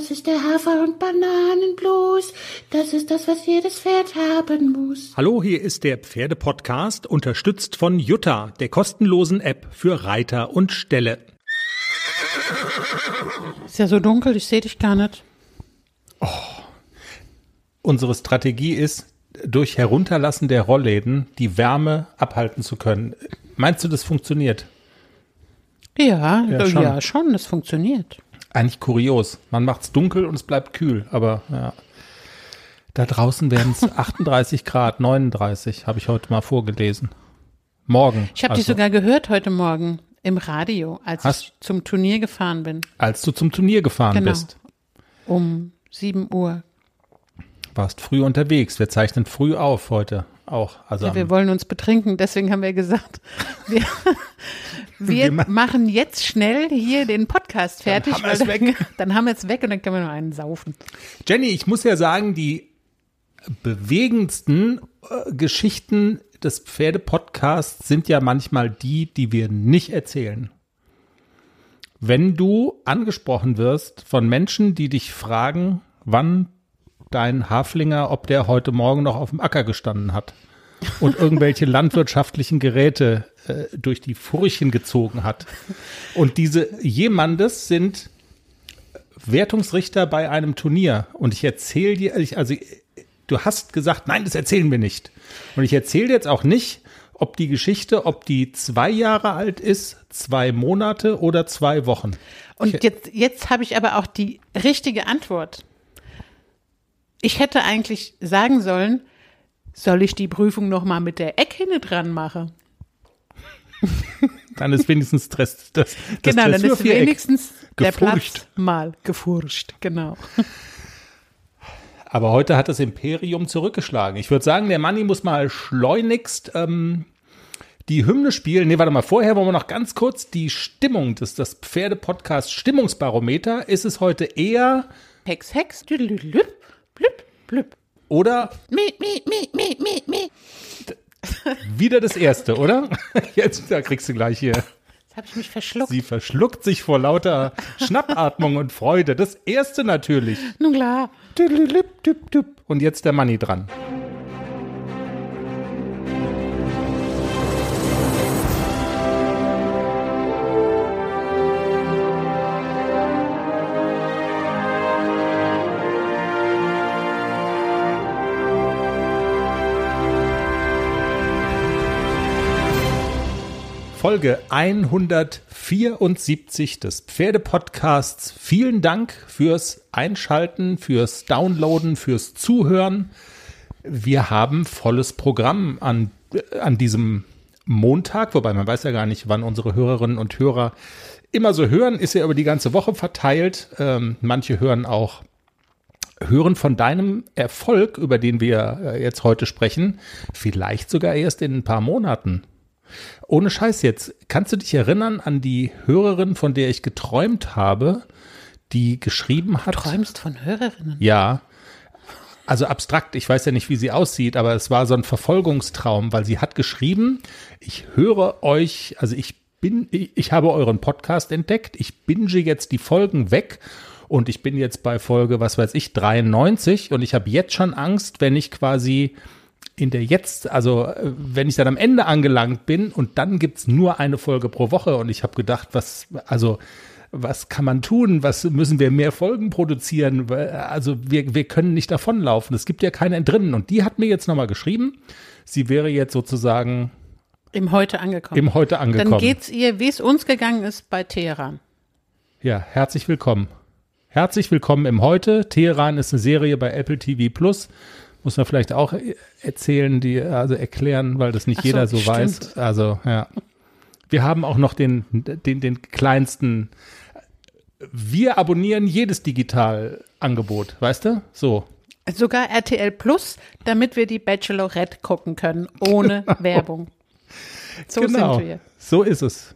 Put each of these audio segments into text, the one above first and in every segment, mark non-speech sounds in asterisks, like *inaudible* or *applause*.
Das ist der Hafer- und Bananenblues. Das ist das, was jedes Pferd haben muss. Hallo, hier ist der Pferdepodcast, unterstützt von Jutta, der kostenlosen App für Reiter und Ställe. Ist ja so dunkel, ich sehe dich gar nicht. Unsere Strategie ist, durch Herunterlassen der Rollläden die Wärme abhalten zu können. Meinst du, das funktioniert? Ja, Ja, ja, schon. schon. das funktioniert. Eigentlich kurios. Man macht's dunkel und es bleibt kühl, aber ja. Da draußen werden es 38 Grad, 39, habe ich heute mal vorgelesen. Morgen. Ich habe also, dich sogar gehört heute Morgen im Radio, als Hast- ich zum Turnier gefahren bin. Als du zum Turnier gefahren Genau. bist. Um 7 Uhr. Warst früh unterwegs. Wir zeichnen früh auf heute auch. Also Ja, wir wollen uns betrinken, deswegen haben wir gesagt, *laughs* wir, wir, Wir ma- machen jetzt schnell hier den Podcast fertig. haben wir es dann, weg. Dann haben wir es weg und dann können wir noch einen saufen. Jenny, ich muss ja sagen, die bewegendsten äh, Geschichten des Pferdepodcasts sind ja manchmal die, die wir nicht erzählen. Wenn du angesprochen wirst von Menschen, die dich fragen, wann dein Haflinger, ob der heute Morgen noch auf dem Acker gestanden hat und irgendwelche *laughs* landwirtschaftlichen Geräte äh, durch die Furchen gezogen hat. Und diese jemandes sind Wertungsrichter bei einem Turnier und ich erzähle dir, ich- also du hast gesagt, nein, das erzählen wir nicht. Und ich erzähle jetzt auch nicht, ob die Geschichte, ob die zwei Jahre alt ist, zwei Monate oder zwei Wochen. Und jetzt, jetzt habe ich aber auch die richtige Antwort. Ich hätte eigentlich sagen sollen, soll ich die Prüfung noch mal mit der Eckhinne dran machen? *laughs* Dann ist wenigstens Stress, das, das genau, dann ist wenigstens der Platz mal gefurcht. Genau. *laughs* Aber heute hat das Imperium zurückgeschlagen. Ich würde sagen, der Manni muss mal schleunigst ähm, die Hymne spielen. Nee, warte mal, vorher wollen wir noch ganz kurz die Stimmung des das Pferde-Podcast Stimmungsbarometer. Ist es heute eher Hex, Hex, düdelüdelüp, blüp, blüp. oder Mi, mi, mi, mi, mi, mi. wieder das erste, oder? *laughs* Jetzt, da kriegst du gleich hier. Jetzt habe ich mich verschluckt. Sie verschluckt sich vor lauter Schnappatmung und Freude. Das erste natürlich. Nun klar. Und jetzt der Manni dran. Folge 174 des Pferdepodcasts. Vielen Dank fürs Einschalten, fürs Downloaden, fürs Zuhören. Wir haben volles Programm an, an diesem Montag, wobei man weiß ja gar nicht, wann unsere Hörerinnen und Hörer immer so hören, ist ja über die ganze Woche verteilt. Ähm, manche hören auch hören von deinem Erfolg, über den wir äh, jetzt heute sprechen, vielleicht sogar erst in ein paar Monaten. Ohne Scheiß jetzt, kannst du dich erinnern an die Hörerin, von der ich geträumt habe, die geschrieben hat? Träumst von Hörerinnen. Ja. Also abstrakt, ich weiß ja nicht, wie sie aussieht, aber es war so ein Verfolgungstraum, weil sie hat geschrieben, ich höre euch, also ich bin, ich, ich habe euren Podcast entdeckt, ich binge jetzt die Folgen weg und ich bin jetzt bei Folge, was weiß ich, 93 und ich habe jetzt schon Angst, wenn ich quasi in der jetzt, also äh, wenn ich dann am Ende angelangt bin und dann gibt's nur eine Folge pro Woche und ich habe gedacht, was, also was kann man tun? Was müssen wir mehr Folgen produzieren? Also wir, wir können nicht davonlaufen. Es gibt ja kein Entrinnen. Und die hat mir jetzt nochmal geschrieben, sie wäre jetzt sozusagen Im Heute angekommen. im Heute angekommen. Dann geht's ihr, wie es uns gegangen ist bei Teheran. Ja, herzlich willkommen. Herzlich willkommen im Heute. Teheran ist eine Serie bei Apple TV Plus. Muss man vielleicht auch e- erzählen, die, also erklären, weil das nicht so, jeder so stimmt. weiß. Also, ja. Wir haben auch noch den, den, den kleinsten. Wir abonnieren jedes Digitalangebot, weißt du? So. Sogar RTL Plus, damit wir die Bachelorette gucken können, ohne *laughs* Werbung. So genau. sind wir. So ist es.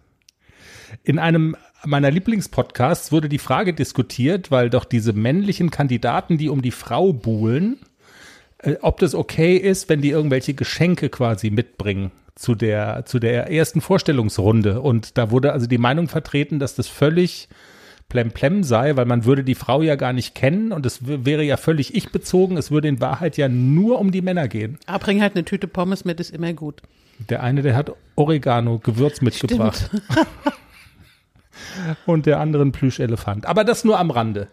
In einem meiner Lieblingspodcasts wurde die Frage diskutiert, weil doch diese männlichen Kandidaten, die um die Frau buhlen, äh, ob das okay ist, wenn die irgendwelche Geschenke quasi mitbringen zu der, zu der ersten Vorstellungsrunde. Und da wurde also die Meinung vertreten, dass das völlig Plemplem sei, weil man würde die Frau ja gar nicht kennen und es wäre ja völlig ich bezogen. Es würde in Wahrheit ja nur um die Männer gehen. Aber bring halt eine Tüte Pommes mit, ist immer gut. Der eine, der hat Oregano, Gewürz mitgebracht. *laughs* und der andere ein Plüschelefant. Aber das nur am Rande.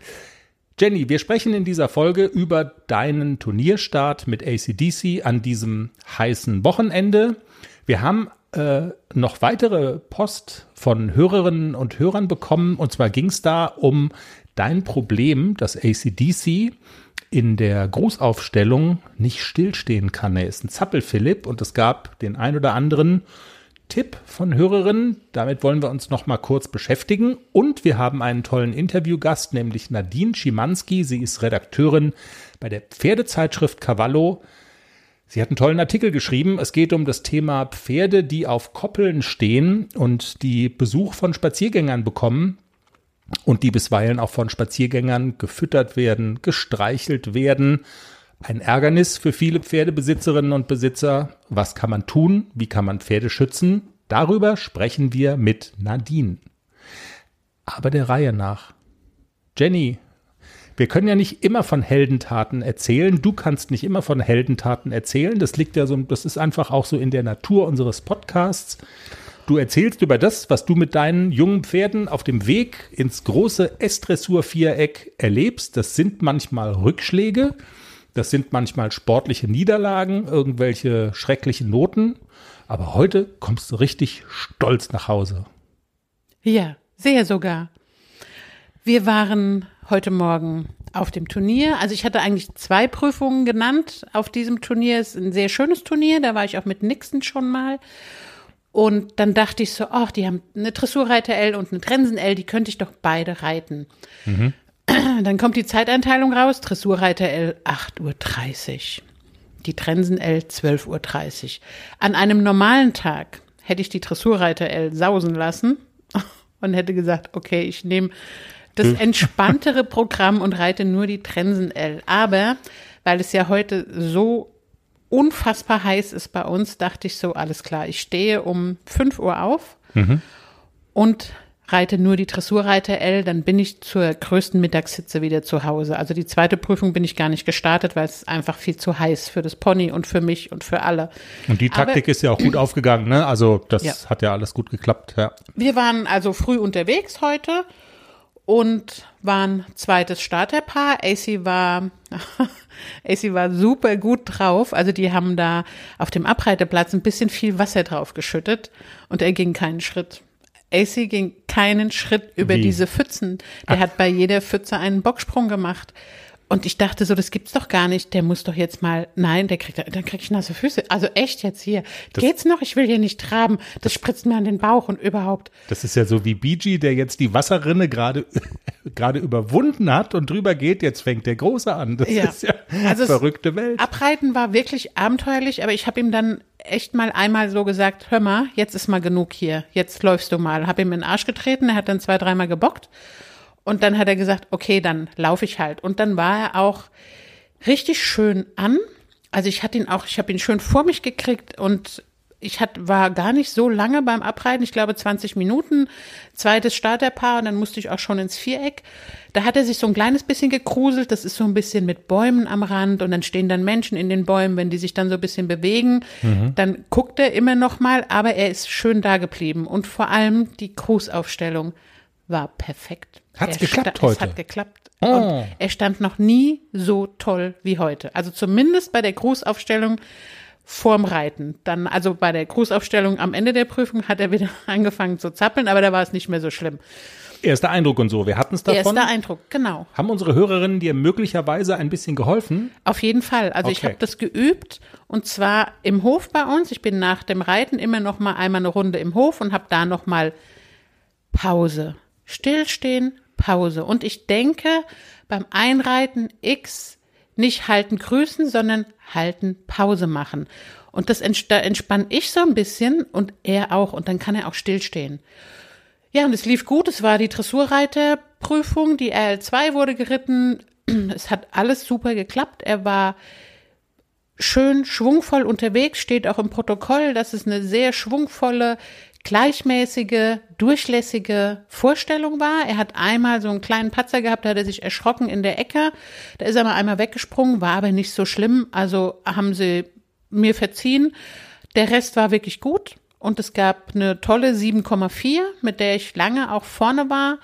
Jenny, wir sprechen in dieser Folge über deinen Turnierstart mit ACDC an diesem heißen Wochenende. Wir haben äh, noch weitere Post von Hörerinnen und Hörern bekommen. Und zwar ging es da um dein Problem, dass ACDC in der Grußaufstellung nicht stillstehen kann. Er ist ein Zappelphilipp und es gab den ein oder anderen Tipp von Hörerinnen. Damit wollen wir uns noch mal kurz beschäftigen. Und wir haben einen tollen Interviewgast, nämlich Nadine Schimanski. Sie ist Redakteurin bei der Pferdezeitschrift Cavallo. Sie hat einen tollen Artikel geschrieben. Es geht um das Thema Pferde, die auf Koppeln stehen und die Besuch von Spaziergängern bekommen und die bisweilen auch von Spaziergängern gefüttert werden, gestreichelt werden. Ein Ärgernis für viele Pferdebesitzerinnen und Besitzer. Was kann man tun? Wie kann man Pferde schützen? Darüber sprechen wir mit Nadine. Aber der Reihe nach. Jenny, wir können ja nicht immer von Heldentaten erzählen. Du kannst nicht immer von Heldentaten erzählen. Das liegt ja so, das ist einfach auch so in der Natur unseres Podcasts. Du erzählst über das, was du mit deinen jungen Pferden auf dem Weg ins große S-Dressur-Viereck erlebst. Das sind manchmal Rückschläge, das sind manchmal sportliche Niederlagen, irgendwelche schrecklichen Noten. Aber heute kommst du richtig stolz nach Hause. Ja, sehr sogar. Wir waren heute Morgen auf dem Turnier. Also ich hatte eigentlich zwei Prüfungen genannt auf diesem Turnier. Es ist ein sehr schönes Turnier. Da war ich auch mit Nixon schon mal. Und dann dachte ich so, ach, die haben eine Dressurreiter L und eine Trensen L, die könnte ich doch beide reiten. Mhm. *clears throat* Dann kommt die Zeiteinteilung raus, Dressurreiter L 8.30 Uhr, die Trensen L 12.30 Uhr. An einem normalen Tag hätte ich die Dressurreiter L sausen lassen *laughs* und hätte gesagt, okay, ich nehme das hm. entspanntere *laughs* Programm und reite nur die Trensen L. Aber weil es ja heute so unfassbar heiß ist bei uns, dachte ich so, alles klar, ich stehe um 5 Uhr auf mhm. und reite nur die Dressurreiter L, dann bin ich zur größten Mittagssitze wieder zu Hause. Also die zweite Prüfung bin ich gar nicht gestartet, weil es einfach viel zu heiß für das Pony und für mich und für alle. Und die Taktik Aber, ist ja auch gut aufgegangen, ne? Also das ja. hat ja alles gut geklappt, ja. Wir waren also früh unterwegs heute und waren zweites Starterpaar. AC war, *laughs* AC war super gut drauf. Also die haben da auf dem Abreiteplatz ein bisschen viel Wasser drauf geschüttet und er ging keinen Schritt. AC ging keinen Schritt über Wie? diese Pfützen. Der Ach. hat bei jeder Pfütze einen Bocksprung gemacht. Und ich dachte so, das gibt's doch gar nicht. Der muss doch jetzt mal, nein, der kriegt, dann krieg ich nasse Füße. Also echt jetzt hier. Das, Geht's noch? Ich will hier nicht traben. Das, das spritzt mir an den Bauch und überhaupt. Das ist ja so wie BG, der jetzt die Wasserrinne gerade, *laughs* gerade überwunden hat und drüber geht. Jetzt fängt der Große an. Das ja. ist ja also verrückte Welt. Abreiten war wirklich abenteuerlich, aber ich habe ihm dann echt mal einmal so gesagt, hör mal, jetzt ist mal genug hier. Jetzt läufst du mal. Hab ihm in den Arsch getreten. Er hat dann zwei, dreimal gebockt. Und dann hat er gesagt, okay, dann laufe ich halt. Und dann war er auch richtig schön an. Also ich hatte ihn auch, ich habe ihn schön vor mich gekriegt und ich hat, war gar nicht so lange beim Abreiten, ich glaube 20 Minuten, zweites Starterpaar und dann musste ich auch schon ins Viereck. Da hat er sich so ein kleines bisschen gekruselt, das ist so ein bisschen mit Bäumen am Rand und dann stehen dann Menschen in den Bäumen, wenn die sich dann so ein bisschen bewegen, mhm. dann guckt er immer noch mal, aber er ist schön da geblieben und vor allem die Grußaufstellung war perfekt. Hat's er geklappt heute? Es hat geklappt. Oh. Und er stand noch nie so toll wie heute. Also zumindest bei der Grußaufstellung vorm Reiten. Dann, also bei der Grußaufstellung am Ende der Prüfung hat er wieder *laughs* angefangen zu zappeln, aber da war es nicht mehr so schlimm. Erster Eindruck und so. Wir hatten es davon. Erster Eindruck, genau. Haben unsere Hörerinnen dir möglicherweise ein bisschen geholfen? Auf jeden Fall. Also okay. ich habe das geübt und zwar im Hof bei uns. Ich bin nach dem Reiten immer noch mal einmal eine Runde im Hof und habe da noch mal Pause, Stillstehen, Pause. Und ich denke beim Einreiten X nicht halten, grüßen, sondern halten, Pause machen. Und das da entspann ich so ein bisschen und er auch. Und dann kann er auch stillstehen. Ja, und es lief gut. Es war die Dressurreiterprüfung. Die RL2 wurde geritten. *clears throat* Es hat alles super geklappt. Er war schön schwungvoll unterwegs, steht auch im Protokoll, dass es eine sehr schwungvolle, gleichmäßige, durchlässige Vorstellung war. Er hat einmal so einen kleinen Patzer gehabt, da hat er sich erschrocken in der Ecke. Da ist er mal einmal weggesprungen, war aber nicht so schlimm. Also haben sie mir verziehen. Der Rest war wirklich gut und es gab eine tolle 7,4, mit der ich lange auch vorne war.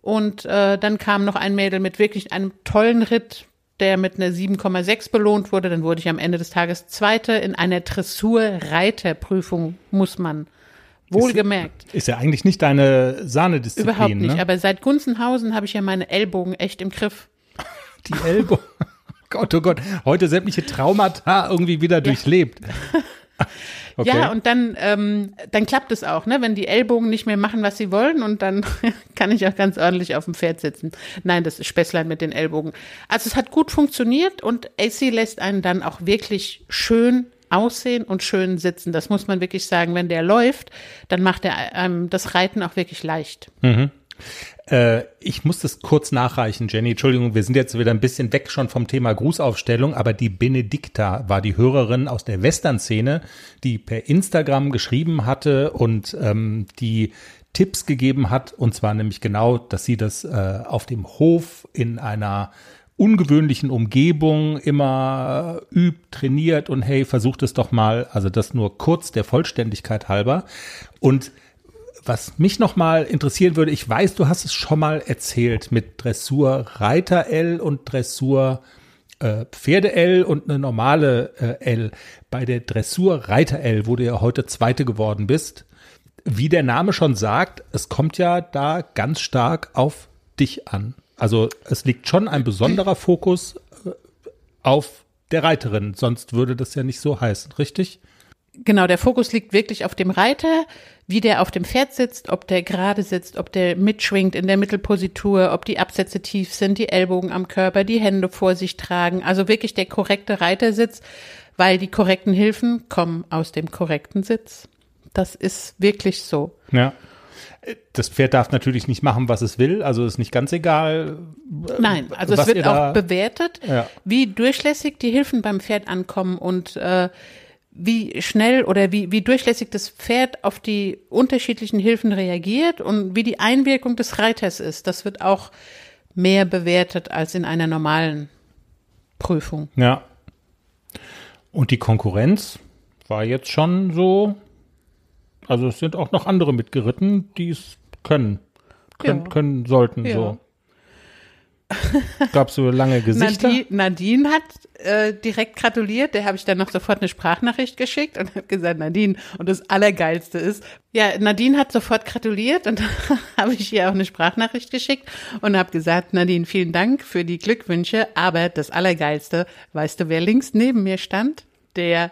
Und äh, dann kam noch ein Mädel mit wirklich einem tollen Ritt, der mit einer 7,6 belohnt wurde. Dann wurde ich am Ende des Tages Zweite in einer Dressur-Reiterprüfung, muss man wohlgemerkt. Ist, ist ja eigentlich nicht deine Sahnedisziplin. Überhaupt nicht. Ne? Aber seit Gunzenhausen habe ich ja meine Ellbogen echt im Griff. *laughs* Die Ellbogen. Gott, oh Gott. Heute sämtliche Traumata irgendwie wieder durchlebt. *laughs* Okay. Ja, und dann, ähm, dann klappt es auch, ne? Wenn die Ellbogen nicht mehr machen, was sie wollen, und dann *laughs* kann ich auch ganz ordentlich auf dem Pferd sitzen. Nein, das ist Späßlein mit den Ellbogen. Also es hat gut funktioniert und AC lässt einen dann auch wirklich schön aussehen und schön sitzen. Das muss man wirklich sagen. Wenn der läuft, dann macht er ähm, das Reiten auch wirklich leicht. Mhm. Äh, ich muss das kurz nachreichen, Jenny. Entschuldigung, wir sind jetzt wieder ein bisschen weg schon vom Thema Grußaufstellung, aber die Benedikta war die Hörerin aus der Western-Szene, die per Instagram geschrieben hatte und ähm, die Tipps gegeben hat, und zwar nämlich genau, dass sie das äh, auf dem Hof in einer ungewöhnlichen Umgebung immer übt, trainiert und hey, versucht es doch mal, also das nur kurz der Vollständigkeit halber. Und was mich nochmal interessieren würde, ich weiß, du hast es schon mal erzählt mit Dressur Reiter L und Dressur äh, Pferde L und eine normale äh, L. Bei der Dressur Reiter L, wo du ja heute Zweite geworden bist, wie der Name schon sagt, es kommt ja da ganz stark auf dich an. Also es liegt schon ein besonderer Fokus äh, auf der Reiterin, sonst würde das ja nicht so heißen, richtig? Genau, der Fokus liegt wirklich auf dem Reiter, wie der auf dem Pferd sitzt, ob der gerade sitzt, ob der mitschwingt in der Mittelpositur, ob die Absätze tief sind, die Ellbogen am Körper, die Hände vor sich tragen. Also wirklich der korrekte Reitersitz, weil die korrekten Hilfen kommen aus dem korrekten Sitz. Das ist wirklich so. Ja. Das Pferd darf natürlich nicht machen, was es will, also ist nicht ganz egal. Nein, also es wird auch bewertet, ja. wie durchlässig die Hilfen beim Pferd ankommen und äh, wie schnell oder wie, wie durchlässig das Pferd auf die unterschiedlichen Hilfen reagiert und wie die Einwirkung des Reiters ist. Das wird auch mehr bewertet als in einer normalen Prüfung. Ja. Und die Konkurrenz war jetzt schon so, also es sind auch noch andere mitgeritten, die es können, können, ja. können sollten, ja. so. Gab so lange *laughs* Gesichter? Nadine, Nadine hat äh, direkt gratuliert. Der habe ich dann noch sofort eine Sprachnachricht geschickt und habe gesagt, Nadine, und das Allergeilste ist, ja, Nadine hat sofort gratuliert und *laughs* habe ich ihr auch eine Sprachnachricht geschickt und habe gesagt, Nadine, vielen Dank für die Glückwünsche, aber das Allergeilste, weißt du, wer links neben mir stand? Der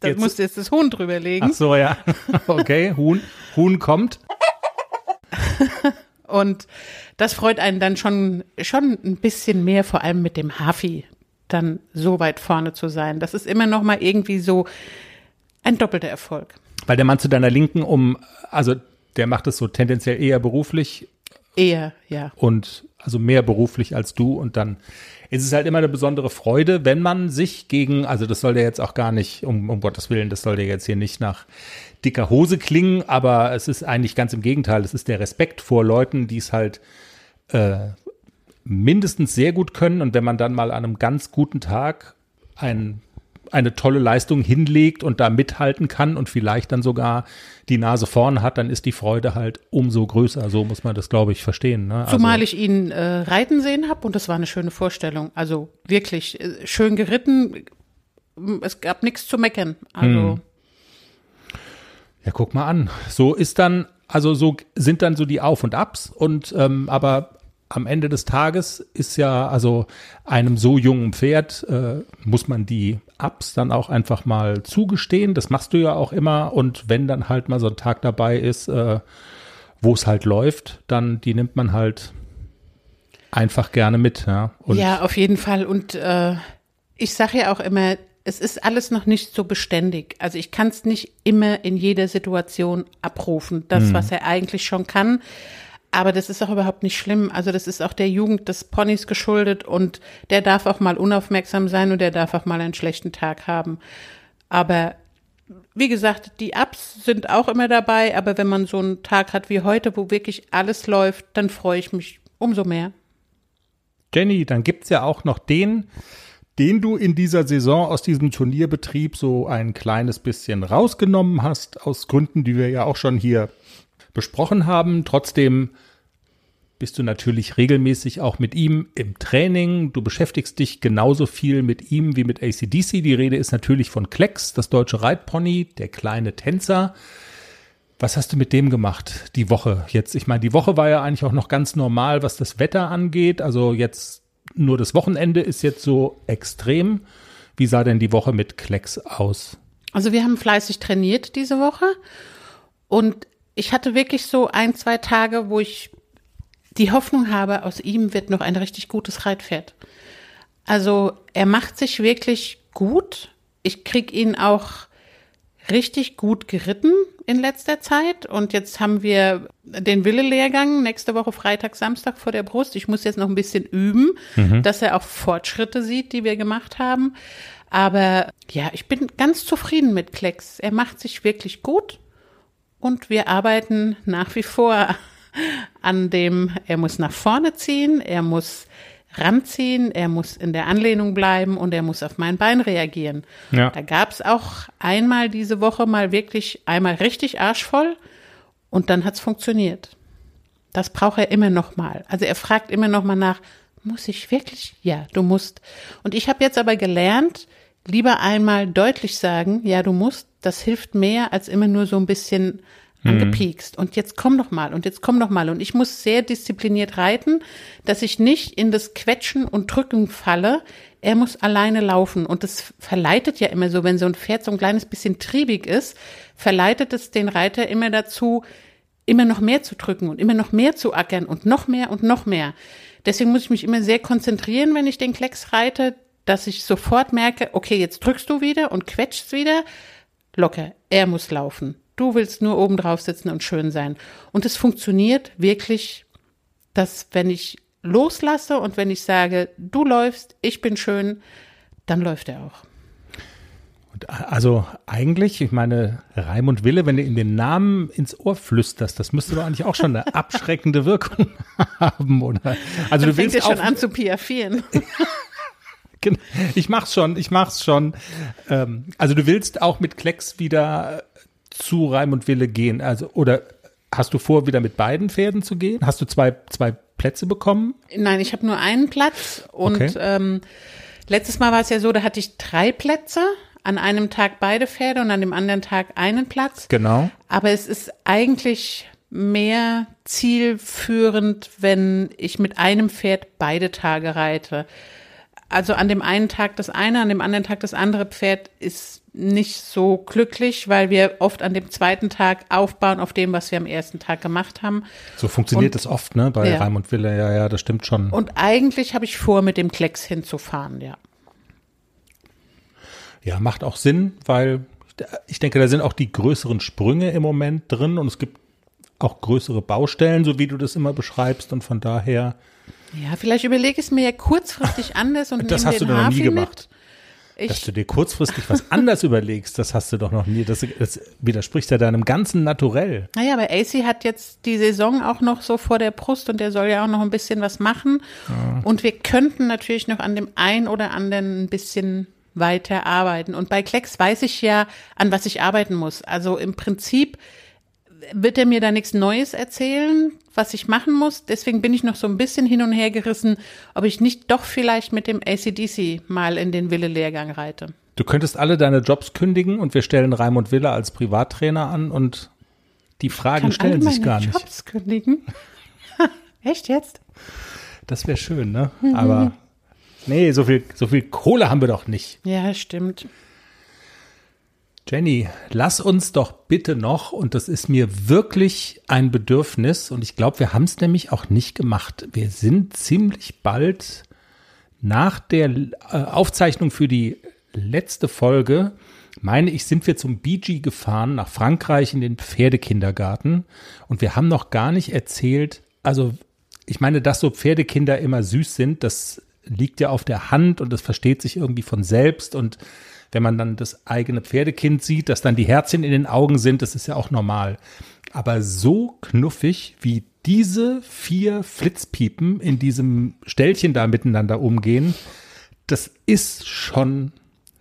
da jetzt, musste jetzt das Huhn drüber legen. Ach so, ja. *laughs* Okay, Huhn. Huhn kommt. *laughs* Und das freut einen dann schon, schon ein bisschen mehr, vor allem mit dem Hafi dann so weit vorne zu sein. Das ist immer noch mal irgendwie so ein doppelter Erfolg. Weil der Mann zu deiner Linken um, also der macht es so tendenziell eher beruflich. Eher, ja. Und also mehr beruflich als du und dann ist es halt immer eine besondere Freude, wenn man sich gegen, also das soll der jetzt auch gar nicht, um, um Gottes Willen, das soll der jetzt hier nicht nach dicker Hose klingen, aber es ist eigentlich ganz im Gegenteil. Es ist der Respekt vor Leuten, die es halt äh, mindestens sehr gut können und wenn man dann mal an einem ganz guten Tag ein, eine tolle Leistung hinlegt und da mithalten kann und vielleicht dann sogar die Nase vorn hat, dann ist die Freude halt umso größer. So muss man das, glaube ich, verstehen. Ne? Also, Zumal ich ihn äh, reiten sehen habe und das war eine schöne Vorstellung. Also wirklich äh, schön geritten. Es gab nichts zu meckern. Also hm. Ja, guck mal an. So ist dann, also so sind dann so die Auf und Abs und ähm, aber am Ende des Tages ist ja, also einem so jungen Pferd äh, muss man die Ups dann auch einfach mal zugestehen. Das machst du ja auch immer. Und wenn dann halt mal so ein Tag dabei ist, äh, wo es halt läuft, dann die nimmt man halt einfach gerne mit. Ja, und ja auf jeden Fall. Und äh, ich sage ja auch immer, es ist alles noch nicht so beständig. Also ich kann es nicht immer in jeder Situation abrufen, das, hm. was er eigentlich schon kann. Aber das ist auch überhaupt nicht schlimm. Also das ist auch der Jugend des Ponys geschuldet und der darf auch mal unaufmerksam sein und der darf auch mal einen schlechten Tag haben. Aber wie gesagt, die Ups sind auch immer dabei, aber wenn man so einen Tag hat wie heute, wo wirklich alles läuft, dann freue ich mich umso mehr. Jenny, dann gibt's ja auch noch den, den du in dieser Saison aus diesem Turnierbetrieb so ein kleines bisschen rausgenommen hast, aus Gründen, die wir ja auch schon hier besprochen haben. Trotzdem bist du natürlich regelmäßig auch mit ihm im Training. Du beschäftigst dich genauso viel mit ihm wie mit ACDC. Die Rede ist natürlich von Klecks, das deutsche Reitpony, der kleine Tänzer. Was hast du mit dem gemacht die Woche jetzt? Ich meine, die Woche war ja eigentlich auch noch ganz normal, was das Wetter angeht. Also jetzt nur das Wochenende ist jetzt so extrem. Wie sah denn die Woche mit Klecks aus? Also wir haben fleißig trainiert diese Woche und ich hatte wirklich so ein, zwei Tage, wo ich die Hoffnung habe, aus ihm wird noch ein richtig gutes Reitpferd. Also er macht sich wirklich gut. Ich krieg ihn auch richtig gut geritten in letzter Zeit. Und jetzt haben wir den Wille-Lehrgang nächste Woche Freitag, Samstag vor der Brust. Ich muss jetzt noch ein bisschen üben, mhm. dass er auch Fortschritte sieht, die wir gemacht haben. Aber ja, ich bin ganz zufrieden mit Klecks. Er macht sich wirklich gut und wir arbeiten nach wie vor an dem, er muss nach vorne ziehen, er muss ranziehen, er muss in der Anlehnung bleiben und er muss auf mein Bein reagieren. Ja. Da gab es auch einmal diese Woche mal wirklich einmal richtig arschvoll und dann hat es funktioniert. Das braucht er immer noch mal. Also er fragt immer noch mal nach, muss ich wirklich? Ja, du musst. Und ich habe jetzt aber gelernt, lieber einmal deutlich sagen, ja, du musst. Das hilft mehr als immer nur so ein bisschen angepiekst. Mhm. Und jetzt komm doch mal und jetzt komm doch mal. Und ich muss sehr diszipliniert reiten, dass ich nicht in das Quetschen und Drücken falle. Er muss alleine laufen. Und das verleitet ja immer so, wenn so ein Pferd so ein kleines bisschen triebig ist, verleitet es den Reiter immer dazu, immer noch mehr zu drücken und immer noch mehr zu ackern und noch mehr und noch mehr. Deswegen muss ich mich immer sehr konzentrieren, wenn ich den Klecks reite, dass ich sofort merke, okay, jetzt drückst du wieder und quetschst wieder. Locker, er muss laufen. Du willst nur oben drauf sitzen und schön sein. Und es funktioniert wirklich, dass wenn ich loslasse und wenn ich sage, du läufst, ich bin schön, dann läuft er auch. Also eigentlich, ich meine, Raimund Wille, wenn du ihm den Namen ins Ohr flüsterst, das müsste doch eigentlich auch schon eine *laughs* abschreckende Wirkung *laughs* haben, oder? Also Dann du willst ja schon an zu piafieren. *laughs* ich mach's schon, ich mach's schon. Ähm, also du willst auch mit Klecks wieder zu Raimund Wille gehen? Also, oder hast du vor, wieder mit beiden Pferden zu gehen? Hast du zwei, zwei Plätze bekommen? Nein, ich habe nur einen Platz und okay. ähm, letztes Mal war es ja so, da hatte ich drei Plätze. An einem Tag beide Pferde und an dem anderen Tag einen Platz. Genau. Aber es ist eigentlich mehr zielführend, wenn ich mit einem Pferd beide Tage reite. Also an dem einen Tag das eine, an dem anderen Tag das andere Pferd ist nicht so glücklich, weil wir oft an dem zweiten Tag aufbauen auf dem, was wir am ersten Tag gemacht haben. So funktioniert es oft, ne? Bei ja. Raimund Wille, ja, ja, das stimmt schon. Und eigentlich habe ich vor, mit dem Klecks hinzufahren, ja. Ja, macht auch Sinn, weil ich denke, da sind auch die größeren Sprünge im Moment drin und es gibt auch größere Baustellen, so wie du das immer beschreibst und von daher. Ja, vielleicht überlege ich es mir ja kurzfristig *laughs* anders und das hast du noch nie gemacht. Ich, Dass du dir kurzfristig was anders überlegst, das hast du doch noch nie. Das, das widerspricht ja deinem ganzen Naturell. Naja, aber AC hat jetzt die Saison auch noch so vor der Brust und der soll ja auch noch ein bisschen was machen. Ja. Und wir könnten natürlich noch an dem einen oder anderen ein bisschen weiter arbeiten. Und bei Klecks weiß ich ja, an was ich arbeiten muss. Also im Prinzip wird er mir da nichts Neues erzählen, was ich machen muss. Deswegen bin ich noch so ein bisschen hin und her gerissen, ob ich nicht doch vielleicht mit dem ACDC mal in den Wille-Lehrgang reite. Du könntest alle deine Jobs kündigen und wir stellen Raimund Wille als Privattrainer an und die Fragen stellen sich gar nicht. Jobs kündigen? *laughs* Echt jetzt? Das wäre schön, ne? Mhm. Aber nee, so viel, so viel Kohle haben wir doch nicht. Ja, stimmt. Jenny, lass uns doch bitte noch, und das ist mir wirklich ein Bedürfnis, und ich glaube, wir haben es nämlich auch nicht gemacht. Wir sind ziemlich bald nach der äh, Aufzeichnung für die letzte Folge, meine ich, sind wir zum BG gefahren nach Frankreich in den Pferdekindergarten. Und wir haben noch gar nicht erzählt, also ich meine, dass so Pferdekinder immer süß sind, das liegt ja auf der Hand und das versteht sich irgendwie von selbst und wenn man dann das eigene Pferdekind sieht, dass dann die Herzchen in den Augen sind, das ist ja auch normal. Aber so knuffig, wie diese vier Flitzpiepen in diesem Ställchen da miteinander umgehen, das ist schon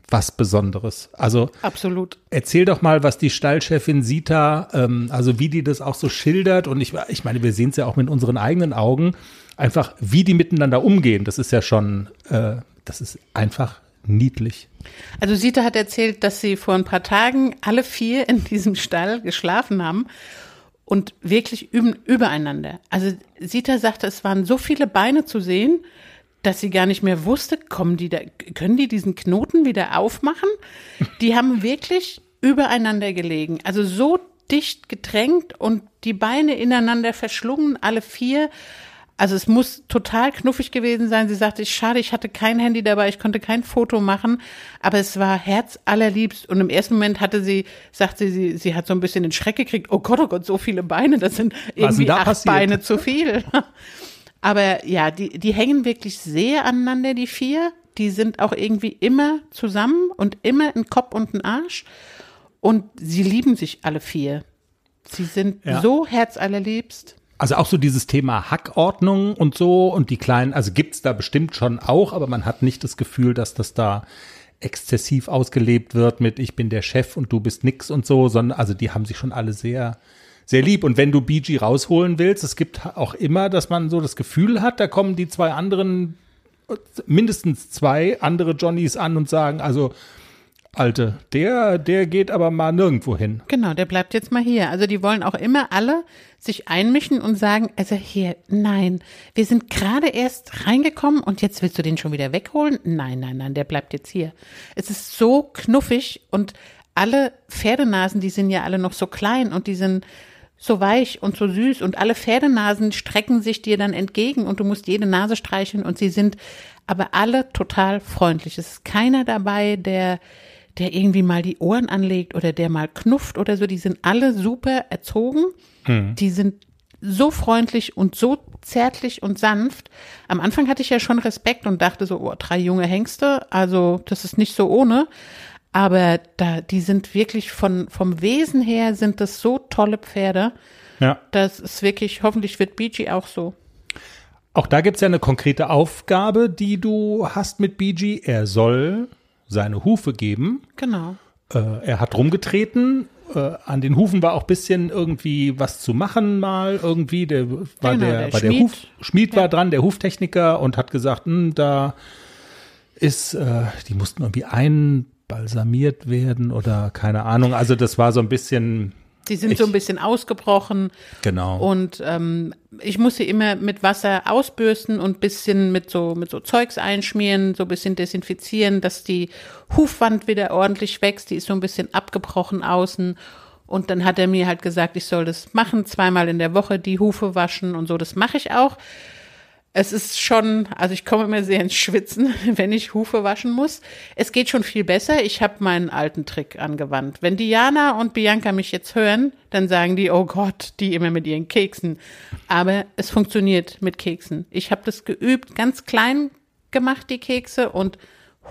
was Besonderes. Also absolut. Erzähl doch mal, was die Stallchefin Sita, ähm, also wie die das auch so schildert. Und ich, ich meine, wir sehen es ja auch mit unseren eigenen Augen. Einfach, wie die miteinander umgehen. Das ist ja schon, äh, das ist einfach niedlich. Also Sita hat erzählt, dass sie vor ein paar Tagen alle vier in diesem Stall geschlafen haben und wirklich übereinander. Also Sita sagte, es waren so viele Beine zu sehen dass sie gar nicht mehr wusste, kommen die da, können die diesen Knoten wieder aufmachen? Die haben wirklich übereinander gelegen. Also so dicht gedrängt und die Beine ineinander verschlungen, alle vier. Also es muss total knuffig gewesen sein. Sie sagte, ich schade, ich hatte kein Handy dabei, ich konnte kein Foto machen, aber es war herzallerliebst. Und im ersten Moment hatte sie, sagte sie, sie hat so ein bisschen den Schreck gekriegt. Oh Gott, oh Gott, so viele Beine, das sind irgendwie acht passiert? Beine zu viel. *laughs* Aber ja, die, die hängen wirklich sehr aneinander, die vier. Die sind auch irgendwie immer zusammen und immer ein Kopf und ein Arsch. Und sie lieben sich alle vier. Sie sind ja. so herzallerliebst. Also auch so dieses Thema Hackordnung und so und die kleinen, also gibt's da bestimmt schon auch, aber man hat nicht das Gefühl, dass das da exzessiv ausgelebt wird mit ich bin der Chef und du bist nix und so, sondern also die haben sich schon alle sehr sehr lieb. Und wenn du BG rausholen willst, es gibt auch immer, dass man so das Gefühl hat, da kommen die zwei anderen, mindestens zwei andere Johnnies an und sagen, also Alte, der, der geht aber mal nirgendwo hin. Genau, der bleibt jetzt mal hier. Also die wollen auch immer alle sich einmischen und sagen, also hier, nein, wir sind gerade erst reingekommen und jetzt willst du den schon wieder wegholen? Nein, nein, nein, der bleibt jetzt hier. Es ist so knuffig und alle Pferdenasen, die sind ja alle noch so klein und die sind so weich und so süß und alle Pferdenasen strecken sich dir dann entgegen und du musst jede Nase streicheln und sie sind aber alle total freundlich. Es ist keiner dabei, der der irgendwie mal die Ohren anlegt oder der mal knufft oder so. Die sind alle super erzogen. Mhm. Die sind so freundlich und so zärtlich und sanft. Am Anfang hatte ich ja schon Respekt und dachte so, oh, drei junge Hengste, also das ist nicht so ohne. Aber da, die sind wirklich von, vom Wesen her sind das so tolle Pferde. Ja. Das ist wirklich, hoffentlich wird BG auch so. Auch da gibt es ja eine konkrete Aufgabe, die du hast mit BG. Er soll seine Hufe geben. Genau. Äh, er hat rumgetreten. Äh, an den Hufen war auch bisschen irgendwie was zu machen mal irgendwie. Der war genau, der, der, war der Huf, Schmied ja. war dran, der Huftechniker und hat gesagt, hm, da ist, äh, die mussten irgendwie ein balsamiert werden oder keine Ahnung. Also das war so ein bisschen. Die sind ich, so ein bisschen ausgebrochen. Genau. Und ähm, ich muss sie immer mit Wasser ausbürsten und bisschen mit so mit so Zeugs einschmieren, so ein bisschen desinfizieren, dass die Hufwand wieder ordentlich wächst. Die ist so ein bisschen abgebrochen außen. Und dann hat er mir halt gesagt, ich soll das machen, zweimal in der Woche die Hufe waschen und so. Das mache ich auch es ist schon, also ich komme immer sehr ins Schwitzen, *laughs* wenn ich Hufe waschen muss. Es geht schon viel besser. Ich habe meinen alten Trick angewandt. Wenn Diana und Bianca mich jetzt hören, dann sagen die, oh Gott, die immer mit ihren Keksen. Aber es funktioniert mit Keksen. Ich habe das geübt, ganz klein gemacht, die Kekse und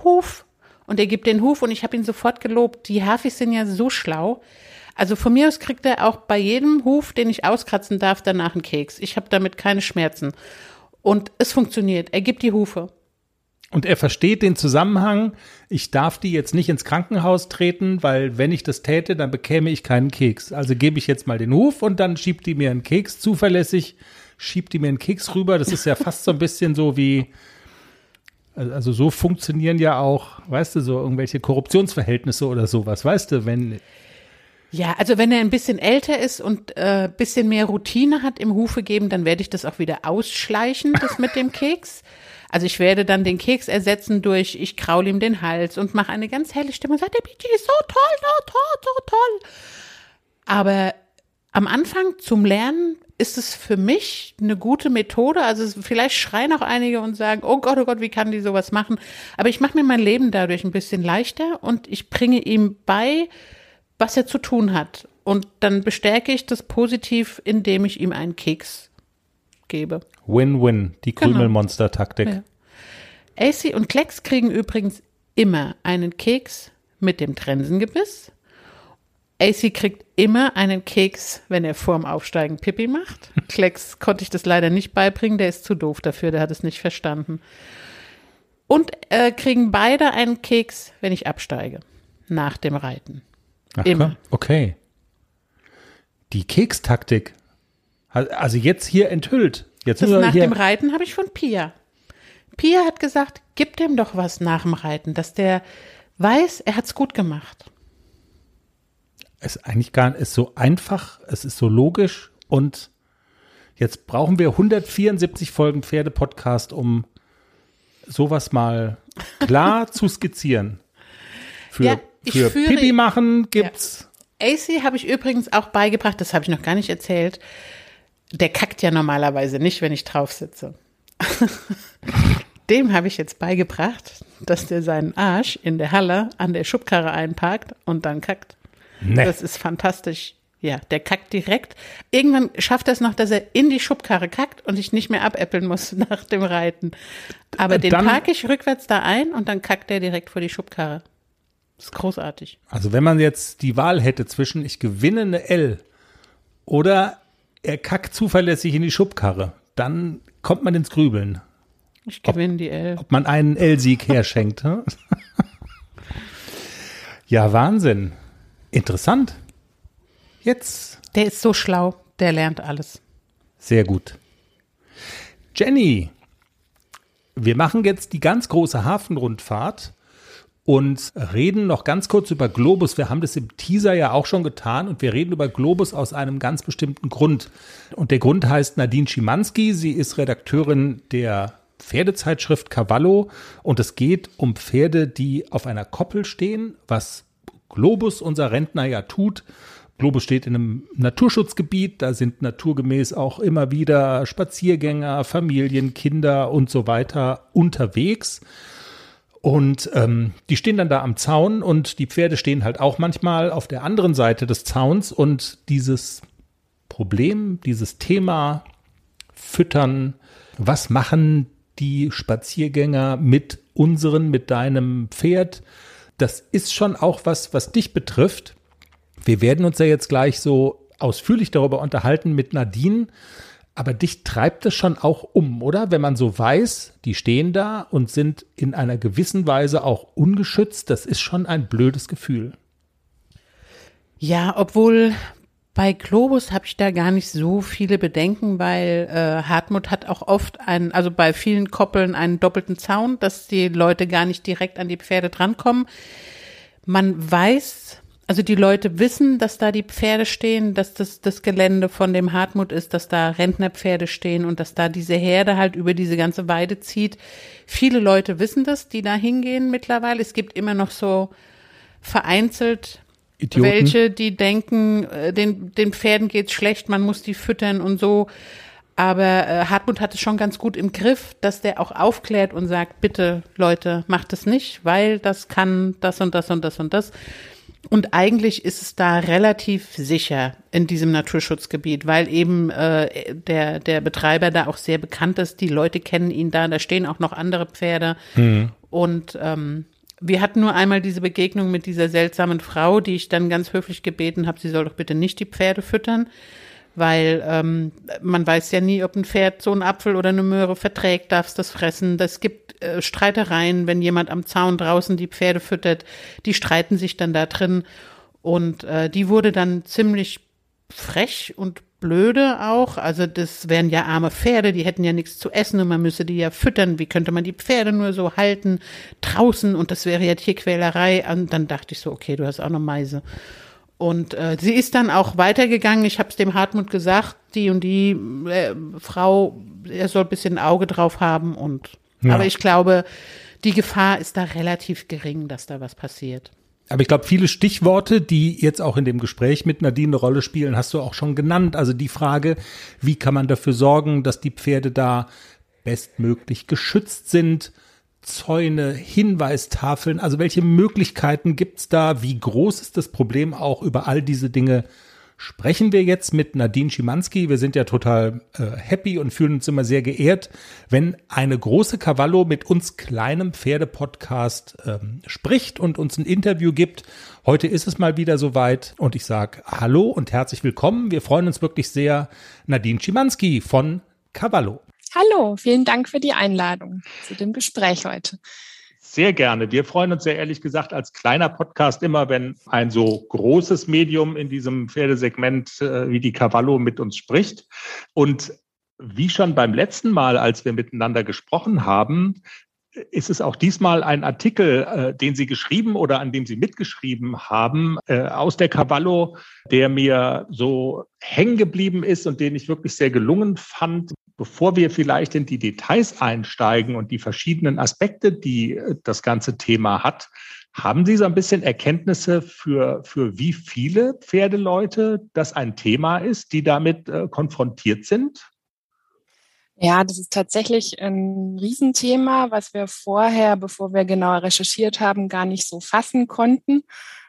Huf. Und er gibt den Huf und ich habe ihn sofort gelobt. Die Hafis sind ja so schlau. Also von mir aus kriegt er auch bei jedem Huf, den ich auskratzen darf, danach einen Keks. Ich habe damit keine Schmerzen. Und es funktioniert. Er gibt die Hufe. Und er versteht den Zusammenhang, ich darf die jetzt nicht ins Krankenhaus treten, weil wenn ich das täte, dann bekäme ich keinen Keks. Also gebe ich jetzt mal den Huf und dann schiebt die mir einen Keks zuverlässig, schiebt die mir einen Keks rüber. Das ist ja fast so ein bisschen so wie, also so funktionieren ja auch, weißt du, so irgendwelche Korruptionsverhältnisse oder sowas, weißt du, wenn ja, also wenn er ein bisschen älter ist und äh, bisschen mehr Routine hat im Hufe geben, dann werde ich das auch wieder ausschleichen, das mit dem Keks. Also ich werde dann den Keks ersetzen durch, ich kraul ihm den Hals und mache eine ganz helle Stimme und sage, der BG ist so toll, so toll, so toll. Aber am Anfang zum Lernen ist es für mich eine gute Methode. Also vielleicht schreien auch einige und sagen, oh Gott, oh Gott, wie kann die sowas machen? Aber ich mache mir mein Leben dadurch ein bisschen leichter und ich bringe ihm bei, was er zu tun hat. Und dann bestärke ich das positiv, indem ich ihm einen Keks gebe. Win-win, die genau. Krümelmonster-Taktik. Ja. AC und Klecks kriegen übrigens immer einen Keks, mit dem Trensengebiss. AC kriegt immer einen Keks, wenn er vorm Aufsteigen Pipi macht. *laughs* Klecks konnte ich das leider nicht beibringen, der ist zu doof dafür, der hat es nicht verstanden. Und äh, kriegen beide einen Keks, wenn ich absteige, nach dem Reiten. Ach, Immer. Okay. Die Kekstaktik. Also jetzt hier enthüllt. Jetzt Das nach dem Reiten habe ich von Pia. Pia hat gesagt, gib dem doch was nach dem Reiten, dass der weiß, er hat's gut gemacht. ist eigentlich gar ist so einfach, es ist so logisch und jetzt brauchen wir 174 Folgen Pferde-Podcast, um sowas mal klar zu skizzieren. Für, Ja, für führe- Pipi machen gibt's. AC habe ich übrigens auch beigebracht, das habe ich noch gar nicht erzählt. Der kackt ja normalerweise nicht, wenn ich drauf sitze. *laughs* Dem habe ich jetzt beigebracht, dass der seinen Arsch in der Halle an der Schubkarre einparkt und dann kackt. Nee. Das ist fantastisch. Ja, der kackt direkt. Irgendwann schafft er es noch, dass er in die Schubkarre kackt und ich nicht mehr abäppeln muss *laughs* nach dem Reiten. Aber den Dann- parke ich rückwärts da ein und dann kackt er direkt vor die Schubkarre. Das ist großartig. Also wenn man jetzt die Wahl hätte zwischen ich gewinne eine L oder er kackt zuverlässig in die Schubkarre, dann kommt man ins Grübeln, Ich gewinne die L. ob man einen L-Sieg herschenkt. *laughs* ja, Wahnsinn. Interessant. Jetzt Der ist so schlau, der lernt alles. Sehr gut. Jenny, wir machen jetzt die ganz große Hafenrundfahrt und reden noch ganz kurz über Globus. Wir haben das im Teaser ja auch schon getan und wir reden über Globus aus einem ganz bestimmten Grund. Und der Grund heißt Nadine Schimanski. Sie ist Redakteurin der Pferdezeitschrift Cavallo und es geht um Pferde, die auf einer Koppel stehen, was Globus, unser Rentner, ja tut. Globus steht in einem Naturschutzgebiet, da sind naturgemäß auch immer wieder Spaziergänger, Familien, Kinder und so weiter unterwegs. Und ähm, die stehen dann da am Zaun und die Pferde stehen halt auch manchmal auf der anderen Seite des Zauns und dieses Problem, dieses Thema Füttern, was machen die Spaziergänger mit unseren, mit deinem Pferd, das ist schon auch was, was dich betrifft. Wir werden uns ja jetzt gleich so ausführlich darüber unterhalten mit Nadine, aber dich treibt es schon auch um, oder? Wenn man so weiß, die stehen da und sind in einer gewissen Weise auch ungeschützt, das ist schon ein blödes Gefühl. Ja, obwohl bei Globus habe ich da gar nicht so viele Bedenken, weil äh, Hartmut hat auch oft einen, also bei vielen Koppeln einen doppelten Zaun, dass die Leute gar nicht direkt an die Pferde drankommen. Man weiß, also die Leute wissen, dass da die Pferde stehen, dass das das Gelände von dem Hartmut ist, dass da Rentnerpferde stehen und dass da diese Herde halt über diese ganze Weide zieht. Viele Leute wissen das, die da hingehen mittlerweile. Es gibt immer noch so vereinzelt Idioten. welche, die denken, äh, den, den Pferden geht's schlecht, man muss die füttern und so. Aber äh, Hartmut hat es schon ganz gut im Griff, dass der auch aufklärt und sagt, bitte Leute, macht es nicht, weil das kann das und das und das und das. Und eigentlich ist es da relativ sicher in diesem Naturschutzgebiet, weil eben äh, der, der Betreiber da auch sehr bekannt ist. Die Leute kennen ihn da, da stehen auch noch andere Pferde. Und ähm, wir hatten nur einmal diese Begegnung mit dieser seltsamen Frau, die ich dann ganz höflich gebeten habe, sie soll doch bitte nicht die Pferde füttern, weil ähm, man weiß ja nie, ob ein Pferd so einen Apfel oder eine Möhre verträgt, darf es das fressen. Das gibt äh, Streitereien, wenn jemand am Zaun draußen die Pferde füttert, die streiten sich dann da drin und äh, die wurde dann ziemlich frech und blöde auch. Also das wären ja arme Pferde, die hätten ja nichts zu essen und man müsse die ja füttern. Wie könnte man die Pferde nur so halten draußen und das wäre ja Tierquälerei. Und dann dachte ich so, okay, du hast auch noch Meise. Und äh, sie ist dann auch weitergegangen. Ich habe es dem Hartmut gesagt, die und die äh, Frau, er soll ein bisschen Auge drauf haben. Und Ja. aber ich glaube, die Gefahr ist da relativ gering, dass da was passiert. Aber ich glaube, viele Stichworte, die jetzt auch in dem Gespräch mit Nadine eine Rolle spielen, hast du auch schon genannt. Also die Frage, wie kann man dafür sorgen, dass die Pferde da bestmöglich geschützt sind? Zäune, Hinweistafeln, also welche Möglichkeiten gibt's da? Wie groß ist das Problem auch, über all diese Dinge sprechen wir jetzt mit Nadine Schimanski. Wir sind ja total äh, happy und fühlen uns immer sehr geehrt, wenn eine große Cavallo mit uns kleinem Pferdepodcast ähm, spricht und uns ein Interview gibt. Heute ist es mal wieder soweit und ich sage Hallo und herzlich willkommen. Wir freuen uns wirklich sehr. Nadine Schimanski von Cavallo. Hallo, vielen Dank für die Einladung zu dem Gespräch heute. Sehr gerne. Wir freuen uns sehr ehrlich gesagt als kleiner Podcast immer, wenn ein so großes Medium in diesem Pferdesegment äh, wie die Cavallo mit uns spricht. Und wie schon beim letzten Mal, als wir miteinander gesprochen haben, ist es auch diesmal ein Artikel, äh, den Sie geschrieben oder an dem Sie mitgeschrieben haben, äh, aus der Cavallo, der mir so hängen geblieben ist und den ich wirklich sehr gelungen fand, Bevor wir vielleicht in die Details einsteigen und die verschiedenen Aspekte, die äh, das ganze Thema hat, haben Sie so ein bisschen Erkenntnisse für, für wie viele Pferdeleute das ein Thema ist, die damit äh, konfrontiert sind? Ja, das ist tatsächlich ein Riesenthema, was wir vorher, bevor wir genauer recherchiert haben, gar nicht so fassen konnten.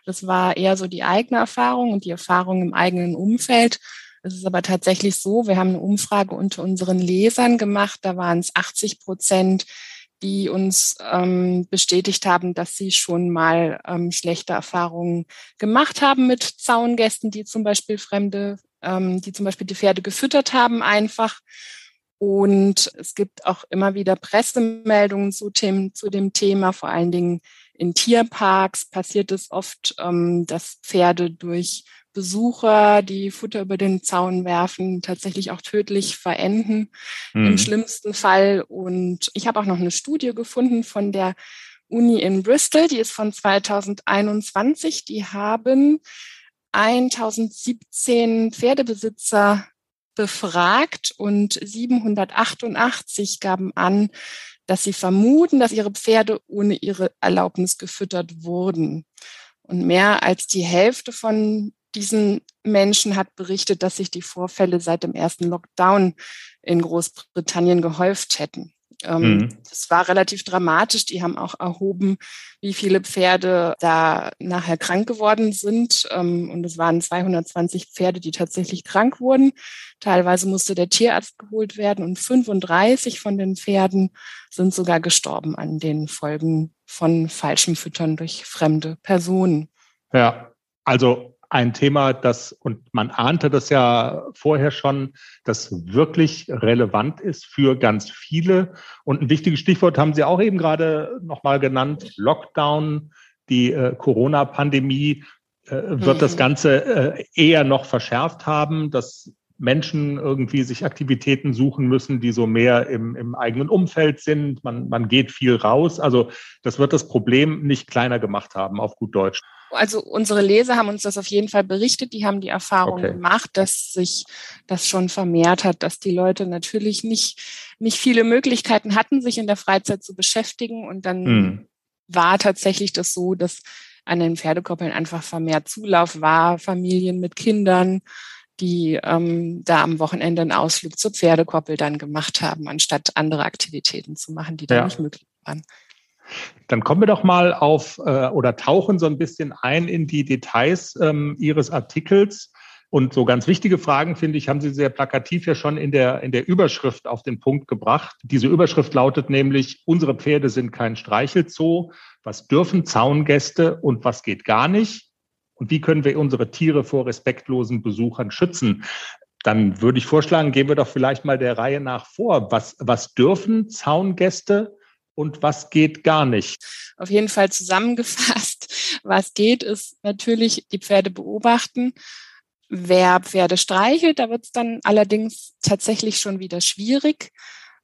Das war eher so die eigene Erfahrung und die Erfahrung im eigenen Umfeld. Es ist aber tatsächlich so, wir haben eine Umfrage unter unseren Lesern gemacht, da waren es 80 Prozent, die uns ähm, bestätigt haben, dass sie schon mal ähm, schlechte Erfahrungen gemacht haben mit Zaungästen, die zum Beispiel Fremde, ähm, die zum Beispiel die Pferde gefüttert haben einfach. Und es gibt auch immer wieder Pressemeldungen zu, dem, zu dem Thema, vor allen Dingen in Tierparks passiert es oft, ähm, dass Pferde durch Besucher, die Futter über den Zaun werfen, tatsächlich auch tödlich verenden mhm. im schlimmsten Fall. Und ich habe auch noch eine Studie gefunden von der Uni in Bristol, die ist von 2021. Die haben 1017 Pferdebesitzer befragt und 788 gaben an, dass sie vermuten, dass ihre Pferde ohne ihre Erlaubnis gefüttert wurden. Und mehr als die Hälfte von diesen Menschen hat berichtet, dass sich die Vorfälle seit dem ersten Lockdown in Großbritannien gehäuft hätten. Ähm, mhm. Das war relativ dramatisch. Die haben auch erhoben, wie viele Pferde da nachher krank geworden sind. Ähm, und es waren 220 Pferde, die tatsächlich krank wurden. Teilweise musste der Tierarzt geholt werden und 35 von den Pferden sind sogar gestorben an den Folgen von falschem Füttern durch fremde Personen. Ja, also ein Thema, das, und man ahnte das ja vorher schon, das wirklich relevant ist für ganz viele. Und ein wichtiges Stichwort haben Sie auch eben gerade nochmal genannt, Lockdown, die äh, Corona-Pandemie äh, wird mhm. das Ganze äh, eher noch verschärft haben, dass Menschen irgendwie sich Aktivitäten suchen müssen, die so mehr im, im eigenen Umfeld sind. Man, man geht viel raus. Also das wird das Problem nicht kleiner gemacht haben, auf gut Deutsch. Also unsere Leser haben uns das auf jeden Fall berichtet. Die haben die Erfahrung okay. gemacht, dass sich das schon vermehrt hat, dass die Leute natürlich nicht, nicht viele Möglichkeiten hatten, sich in der Freizeit zu beschäftigen. Und dann hm. war tatsächlich das so, dass an den Pferdekoppeln einfach vermehrt Zulauf war, Familien mit Kindern, die ähm, da am Wochenende einen Ausflug zur Pferdekoppel dann gemacht haben, anstatt andere Aktivitäten zu machen, die ja. nicht möglich waren. Dann kommen wir doch mal auf äh, oder tauchen so ein bisschen ein in die Details ähm, Ihres Artikels. Und so ganz wichtige Fragen, finde ich, haben Sie sehr plakativ ja schon in der, in der Überschrift auf den Punkt gebracht. Diese Überschrift lautet nämlich, unsere Pferde sind kein Streichelzoo. Was dürfen Zaungäste und was geht gar nicht? Und wie können wir unsere Tiere vor respektlosen Besuchern schützen? Dann würde ich vorschlagen, gehen wir doch vielleicht mal der Reihe nach vor. Was, was dürfen Zaungäste und was geht gar nicht? Auf jeden Fall zusammengefasst, *laughs* was geht, ist natürlich die Pferde beobachten. Wer Pferde streichelt, da wird es dann allerdings tatsächlich schon wieder schwierig.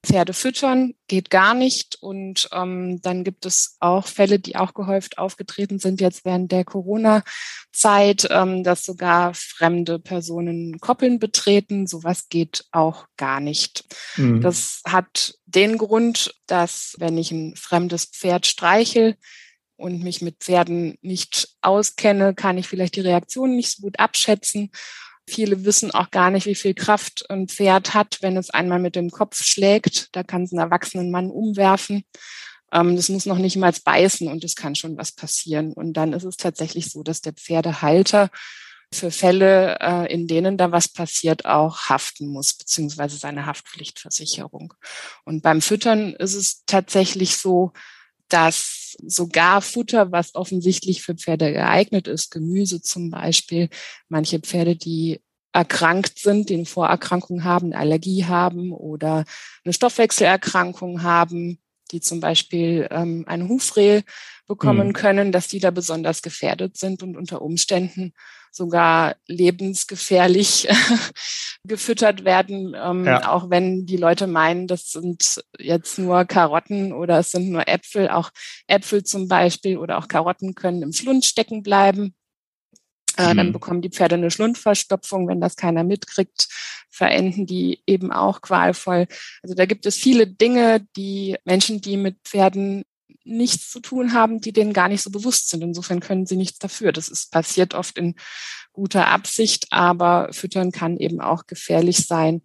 Pferde füttern geht gar nicht. Und ähm, dann gibt es auch Fälle, die auch gehäuft aufgetreten sind jetzt während der Corona-Zeit, ähm, dass sogar fremde Personen Koppeln betreten. Sowas geht auch gar nicht. Mhm. Das hat den Grund, dass wenn ich ein fremdes Pferd streichel, und mich mit Pferden nicht auskenne, kann ich vielleicht die Reaktion nicht so gut abschätzen. Viele wissen auch gar nicht, wie viel Kraft ein Pferd hat, wenn es einmal mit dem Kopf schlägt. Da kann es einen erwachsenen Mann umwerfen. Ähm, das muss noch nicht mal beißen und es kann schon was passieren. Und dann ist es tatsächlich so, dass der Pferdehalter für Fälle, äh, in denen da was passiert, auch haften muss, beziehungsweise seine Haftpflichtversicherung. Und beim Füttern ist es tatsächlich so, dass sogar Futter, was offensichtlich für Pferde geeignet ist, Gemüse zum Beispiel, manche Pferde, die erkrankt sind, die eine Vorerkrankung haben, eine Allergie haben oder eine Stoffwechselerkrankung haben, die zum Beispiel ähm, eine Hufrehe bekommen mhm. können, dass die da besonders gefährdet sind und unter Umständen sogar lebensgefährlich *laughs* gefüttert werden, ähm, ja. auch wenn die Leute meinen, das sind jetzt nur Karotten oder es sind nur Äpfel. Auch Äpfel zum Beispiel oder auch Karotten können im Schlund stecken bleiben. Äh, mhm. Dann bekommen die Pferde eine Schlundverstopfung, wenn das keiner mitkriegt, verenden die eben auch qualvoll. Also da gibt es viele Dinge, die Menschen, die mit Pferden nichts zu tun haben, die denen gar nicht so bewusst sind. Insofern können sie nichts dafür. Das ist passiert oft in guter Absicht, aber Füttern kann eben auch gefährlich sein.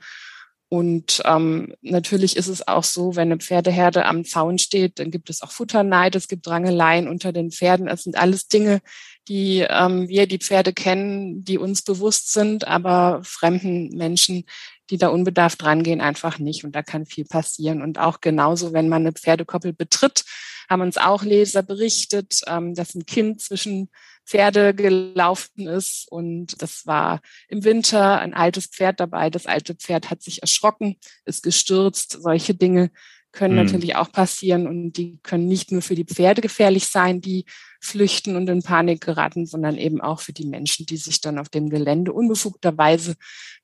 Und ähm, natürlich ist es auch so, wenn eine Pferdeherde am Zaun steht, dann gibt es auch Futterneid, es gibt Rangeleien unter den Pferden. Das sind alles Dinge, die ähm, wir, die Pferde kennen, die uns bewusst sind, aber fremden Menschen, die da unbedarft rangehen, einfach nicht. Und da kann viel passieren. Und auch genauso, wenn man eine Pferdekoppel betritt, haben uns auch Leser berichtet, ähm, dass ein Kind zwischen Pferde gelaufen ist und das war im Winter ein altes Pferd dabei. Das alte Pferd hat sich erschrocken, ist gestürzt. Solche Dinge können mhm. natürlich auch passieren und die können nicht nur für die Pferde gefährlich sein, die flüchten und in Panik geraten, sondern eben auch für die Menschen, die sich dann auf dem Gelände unbefugterweise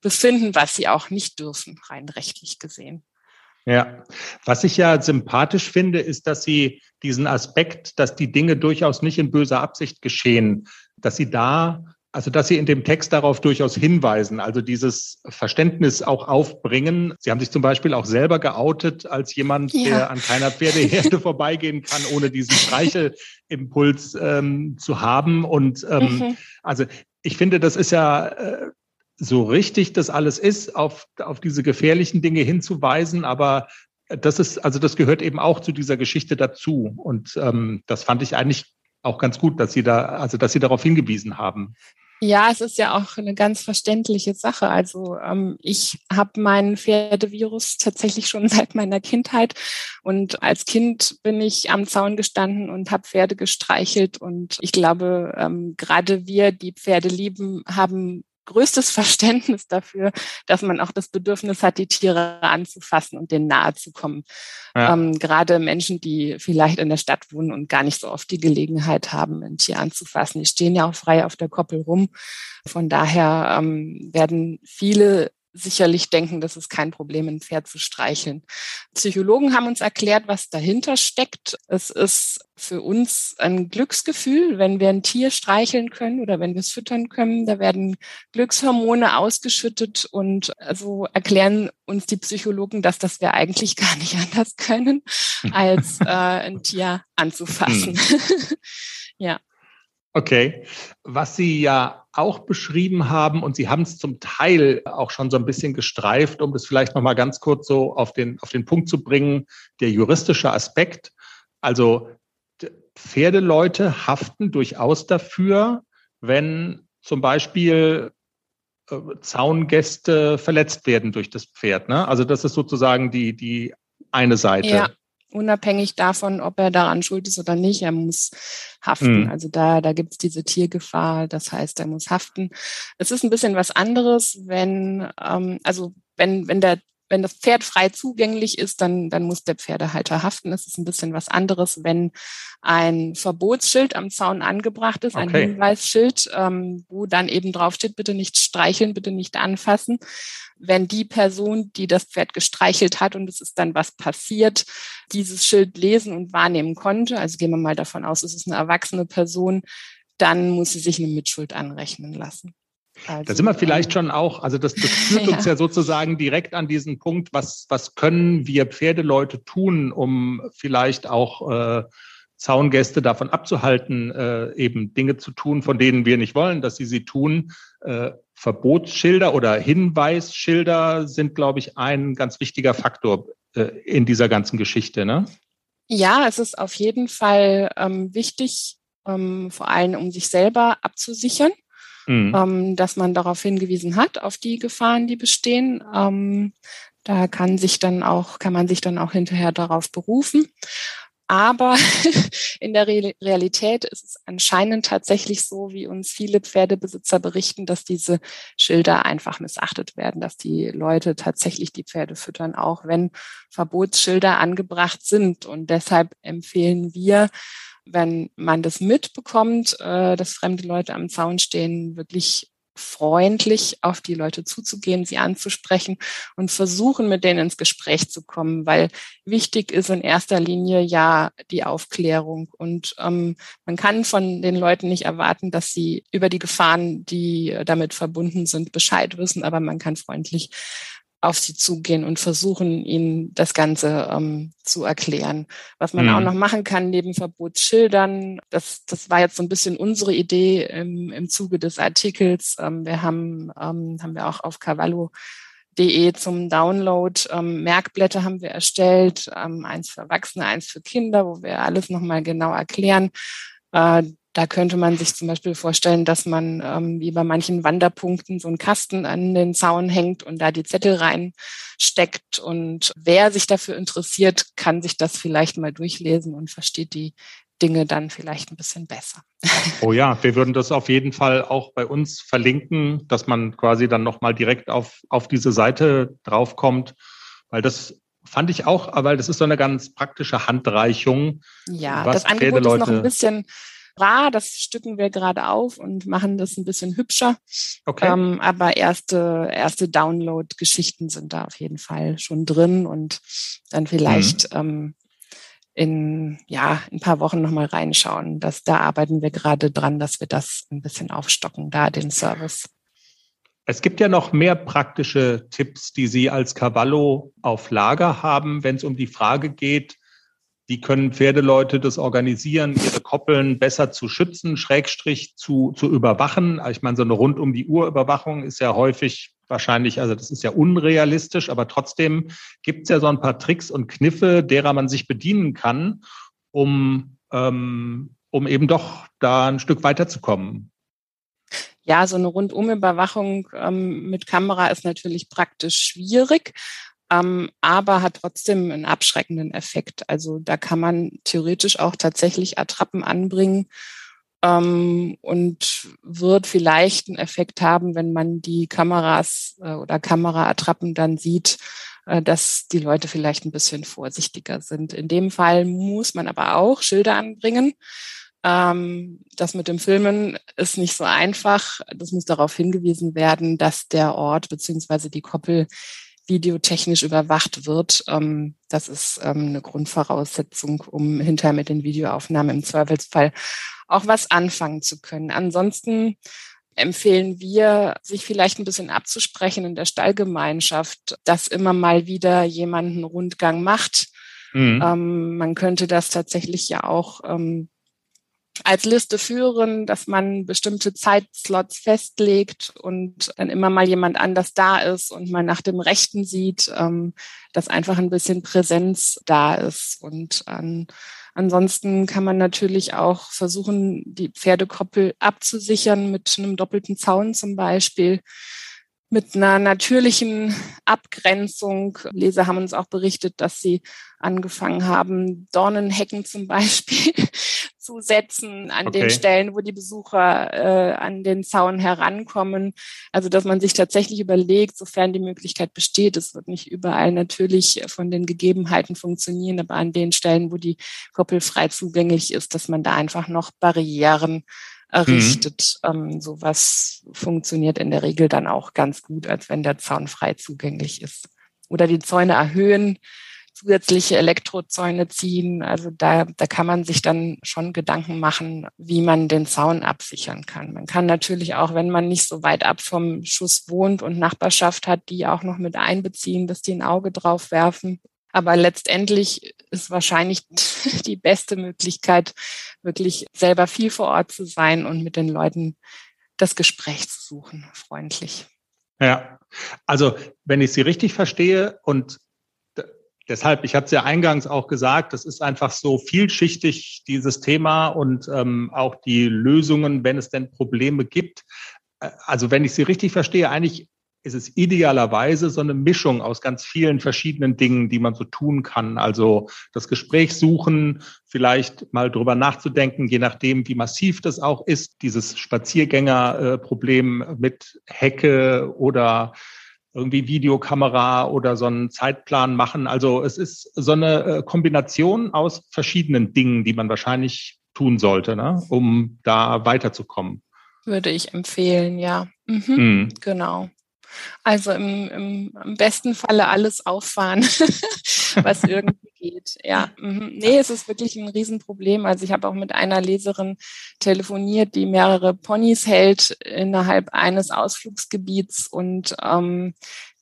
befinden, was sie auch nicht dürfen, rein rechtlich gesehen. Ja, was ich ja sympathisch finde, ist, dass Sie diesen Aspekt, dass die Dinge durchaus nicht in böser Absicht geschehen, dass Sie da, also dass Sie in dem Text darauf durchaus hinweisen, also dieses Verständnis auch aufbringen. Sie haben sich zum Beispiel auch selber geoutet als jemand, ja. der an keiner Pferdeherde *laughs* vorbeigehen kann, ohne diesen Streichelimpuls ähm, zu haben. Und ähm, mhm. also ich finde, das ist ja äh, so richtig das alles ist, auf, auf diese gefährlichen Dinge hinzuweisen, aber das ist, also das gehört eben auch zu dieser Geschichte dazu. Und ähm, das fand ich eigentlich auch ganz gut, dass Sie da, also dass Sie darauf hingewiesen haben. Ja, es ist ja auch eine ganz verständliche Sache. Also ähm, ich habe meinen Pferdevirus tatsächlich schon *laughs* seit meiner Kindheit und als Kind bin ich am Zaun gestanden und habe Pferde gestreichelt und ich glaube, ähm, gerade wir, die Pferde lieben, haben größtes *laughs* Verständnis dafür, dass man auch das Bedürfnis hat, die Tiere anzufassen und denen nahe zu kommen. Ja. Ähm, gerade Menschen, die vielleicht in der Stadt wohnen und gar nicht so oft die Gelegenheit haben, ein Tier anzufassen, die stehen ja auch frei auf der Koppel rum. Von daher ähm, werden viele sicherlich denken, das ist kein Problem, ein Pferd zu streicheln. Psychologen haben uns erklärt, was dahinter steckt. Es ist für uns ein Glücksgefühl, wenn wir ein Tier streicheln können oder wenn wir es füttern können. Da werden Glückshormone ausgeschüttet und so erklären uns die Psychologen, dass das wir eigentlich *laughs* gar nicht anders können, als äh, ein Tier anzufassen. Hm. *laughs* ja. Okay. Was Sie ja auch beschrieben haben, und Sie haben es zum Teil auch schon so ein bisschen gestreift, um das vielleicht nochmal ganz kurz so auf den, auf den Punkt zu bringen, der juristische Aspekt. Also Pferdeleute haften durchaus dafür, wenn zum Beispiel äh, Zaungäste verletzt werden durch das Pferd. Ne? Also das ist sozusagen die, die eine Seite. Ja unabhängig davon, ob er daran schuld ist oder nicht, er muss haften. Mhm. Also da, da gibt es diese Tiergefahr, das heißt, er muss haften. Es ist ein bisschen was anderes, wenn, ähm, also wenn, wenn der wenn das Pferd frei zugänglich ist, dann, dann muss der Pferdehalter haften. Das ist ein bisschen was anderes, wenn ein Verbotsschild am Zaun angebracht ist, ein Hinweisschild, ähm, wo dann eben draufsteht, bitte nicht streicheln, bitte nicht anfassen. Wenn die Person, die das Pferd gestreichelt hat und es ist dann was passiert, dieses Schild lesen und wahrnehmen konnte, also gehen wir mal davon aus, es ist eine erwachsene Person, dann muss sie sich eine Mitschuld anrechnen lassen. Also, da sind wir vielleicht schon auch, also das, das führt *laughs* uns ja sozusagen direkt an diesen Punkt, was, was können wir Pferdeleute tun, um vielleicht auch äh, Zaungäste davon abzuhalten, äh, eben Dinge zu tun, von denen wir nicht wollen, dass sie sie tun. Äh, Verbotsschilder oder Hinweisschilder sind, glaube ich, ein ganz wichtiger Faktor äh, in dieser ganzen Geschichte. Ne? Ja, es ist auf jeden Fall ähm, wichtig, ähm, vor allem um sich selber abzusichern mhm. ähm, dass man darauf hingewiesen hat, auf die Gefahren, die bestehen. Ähm, da kann sich dann auch, kann man sich dann auch hinterher darauf berufen. Aber *laughs* in der Re Realität ist es anscheinend tatsächlich so, wie uns viele Pferdebesitzer berichten, dass diese Schilder einfach missachtet werden, dass die Leute tatsächlich die Pferde füttern, auch wenn Verbotsschilder angebracht sind. Und deshalb empfehlen wir, wenn man das mitbekommt, äh, dass fremde Leute am Zaun stehen, wirklich freundlich auf die Leute zuzugehen, sie anzusprechen und versuchen, mit denen ins Gespräch zu kommen, weil wichtig ist in erster Linie ja die Aufklärung. Und ähm, man kann von den Leuten nicht erwarten, dass sie über die Gefahren, die damit verbunden sind, Bescheid wissen, aber man kann freundlich auf sie zugehen und versuchen, ihnen das Ganze ähm, zu erklären. Was man mhm. auch noch machen kann, neben Verbotsschildern, das, das war jetzt so ein bisschen unsere Idee im, im Zuge des Artikels. Ähm, wir haben, ähm, haben wir auch auf cavallo.de zum Download. Ähm, Merkblätter haben wir erstellt, ähm, eins für Erwachsene, eins für Kinder, wo wir alles nochmal genau erklären. Äh, da könnte man sich zum Beispiel vorstellen, dass man ähm, wie bei manchen Wanderpunkten so einen Kasten an den Zaun hängt und da die Zettel reinsteckt. Und wer sich dafür interessiert, kann sich das vielleicht mal durchlesen und versteht die Dinge dann vielleicht ein bisschen besser. *laughs* Oh ja, wir würden das auf jeden Fall auch bei uns verlinken, dass man quasi dann nochmal direkt auf, auf diese Seite draufkommt, weil das fand ich auch, weil das ist so eine ganz praktische Handreichung. Ja, das Angebot ist noch ein bisschen Bra, das stücken wir gerade auf und machen das ein bisschen hübscher. Okay. Ähm, aber erste, erste Download-Geschichten sind da auf jeden Fall schon drin und dann vielleicht mhm. ähm, in ja ein paar Wochen nochmal reinschauen. Das, da arbeiten wir gerade dran, dass wir das ein bisschen aufstocken, da den Service. Es gibt ja noch mehr praktische Tipps, die Sie als Cavallo auf Lager haben, wenn es um die Frage geht, wie können Pferdeleute das organisieren, ihre Koppeln besser zu schützen, Schrägstrich zu, zu überwachen? Ich meine, so eine rund um die Uhr Überwachung ist ja häufig wahrscheinlich, also das ist ja unrealistisch, aber trotzdem gibt es ja so ein paar Tricks und Kniffe, derer man sich bedienen kann, um, ähm, um eben doch da ein Stück weiterzukommen. Ja, so eine Rundumüberwachung ähm, mit Kamera ist natürlich praktisch schwierig ähm, aber hat trotzdem einen abschreckenden Effekt. Also da kann man theoretisch auch tatsächlich Attrappen anbringen ähm, und wird vielleicht einen Effekt haben, wenn man die Kameras äh, oder Kameraattrappen dann sieht, äh, dass die Leute vielleicht ein bisschen vorsichtiger sind. In dem Fall muss man aber auch Schilder anbringen. Ähm, das mit dem Filmen ist nicht so einfach. Das muss darauf hingewiesen werden, dass der Ort beziehungsweise die Koppel videotechnisch überwacht wird. Ähm, das ist ähm, eine Grundvoraussetzung, um hinterher mit den Videoaufnahmen im Zweifelsfall auch was anfangen zu können. Ansonsten empfehlen wir, sich vielleicht ein bisschen abzusprechen in der Stallgemeinschaft, dass immer mal wieder jemand einen Rundgang macht. Mhm. Ähm, man könnte das tatsächlich ja auch ähm, als Liste führen, dass man bestimmte Zeitslots festlegt und dann immer mal jemand anders da ist und man nach dem Rechten sieht, ähm, dass einfach ein bisschen Präsenz da ist. Und ähm, ansonsten kann man natürlich auch versuchen, die Pferdekoppel abzusichern mit einem doppelten Zaun zum Beispiel mit einer natürlichen Abgrenzung. Leser haben uns auch berichtet, dass sie angefangen haben, Dornenhecken zum Beispiel *laughs* zu setzen an okay. den Stellen, wo die Besucher äh, an den Zaun herankommen. Also dass man sich tatsächlich überlegt, sofern die Möglichkeit besteht, es wird nicht überall natürlich von den Gegebenheiten funktionieren, aber an den Stellen, wo die Koppel frei zugänglich ist, dass man da einfach noch Barrieren errichtet. Mhm. Ähm, sowas funktioniert in der Regel dann auch ganz gut, als wenn der Zaun frei zugänglich ist. Oder die Zäune erhöhen, zusätzliche Elektrozäune ziehen. Also da, da kann man sich dann schon Gedanken machen, wie man den Zaun absichern kann. Man kann natürlich auch, wenn man nicht so weit ab vom Schuss wohnt und Nachbarschaft hat, die auch noch mit einbeziehen, dass die ein Auge drauf werfen. Aber letztendlich ist wahrscheinlich *laughs* die beste Möglichkeit, wirklich selber viel vor Ort zu sein und mit den Leuten das Gespräch zu suchen, freundlich. Ja, also wenn ich Sie richtig verstehe und deshalb, ich hatte es ja eingangs auch gesagt, das ist einfach so vielschichtig, dieses Thema und ähm, auch die Lösungen, wenn es denn Probleme gibt. also wenn ich Sie richtig verstehe, eigentlich ist es idealerweise so eine Mischung aus ganz vielen verschiedenen Dingen, die man so tun kann. Also das Gespräch suchen, vielleicht mal drüber nachzudenken, je nachdem, wie massiv das auch ist, dieses Spaziergängerproblem mit Hecke oder irgendwie Videokamera oder so einen Zeitplan machen. Also es ist so eine äh, Kombination aus verschiedenen Dingen, die man wahrscheinlich tun sollte, ne, um da weiterzukommen. Würde ich empfehlen, ja. Mhm, mhm. Genau. Also im, im, im besten Falle alles auffahren, *laughs* was irgendwie geht. Ja, mhm. nee, es ist wirklich ein Riesenproblem. Also ich habe auch mit einer Leserin telefoniert, die mehrere Ponys hält innerhalb eines Ausflugsgebiets und ähm,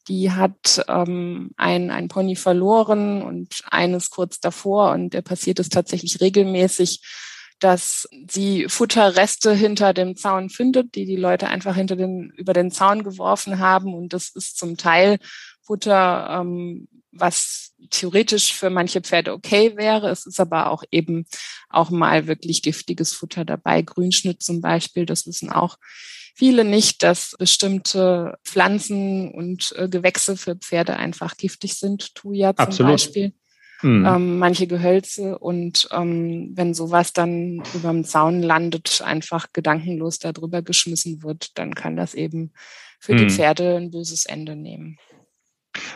die hat ähm, ein, ein Pony verloren und eines kurz davor und der passiert es tatsächlich regelmäßig dass sie Futterreste hinter dem Zaun findet, die die Leute einfach hinter den, über den Zaun geworfen haben. Und das ist zum Teil Futter, ähm, was theoretisch für manche Pferde okay wäre. Es ist aber auch eben auch mal wirklich giftiges Futter dabei. Grünschnitt zum Beispiel, das wissen auch viele nicht, dass bestimmte Pflanzen und äh, Gewächse für Pferde einfach giftig sind. Thuja zum Absolut. Beispiel mhm. ähm, manche Gehölze. Und ähm, wenn sowas dann über dem Zaun landet, einfach gedankenlos darüber geschmissen wird, dann kann das eben für mhm. die Pferde ein böses Ende nehmen.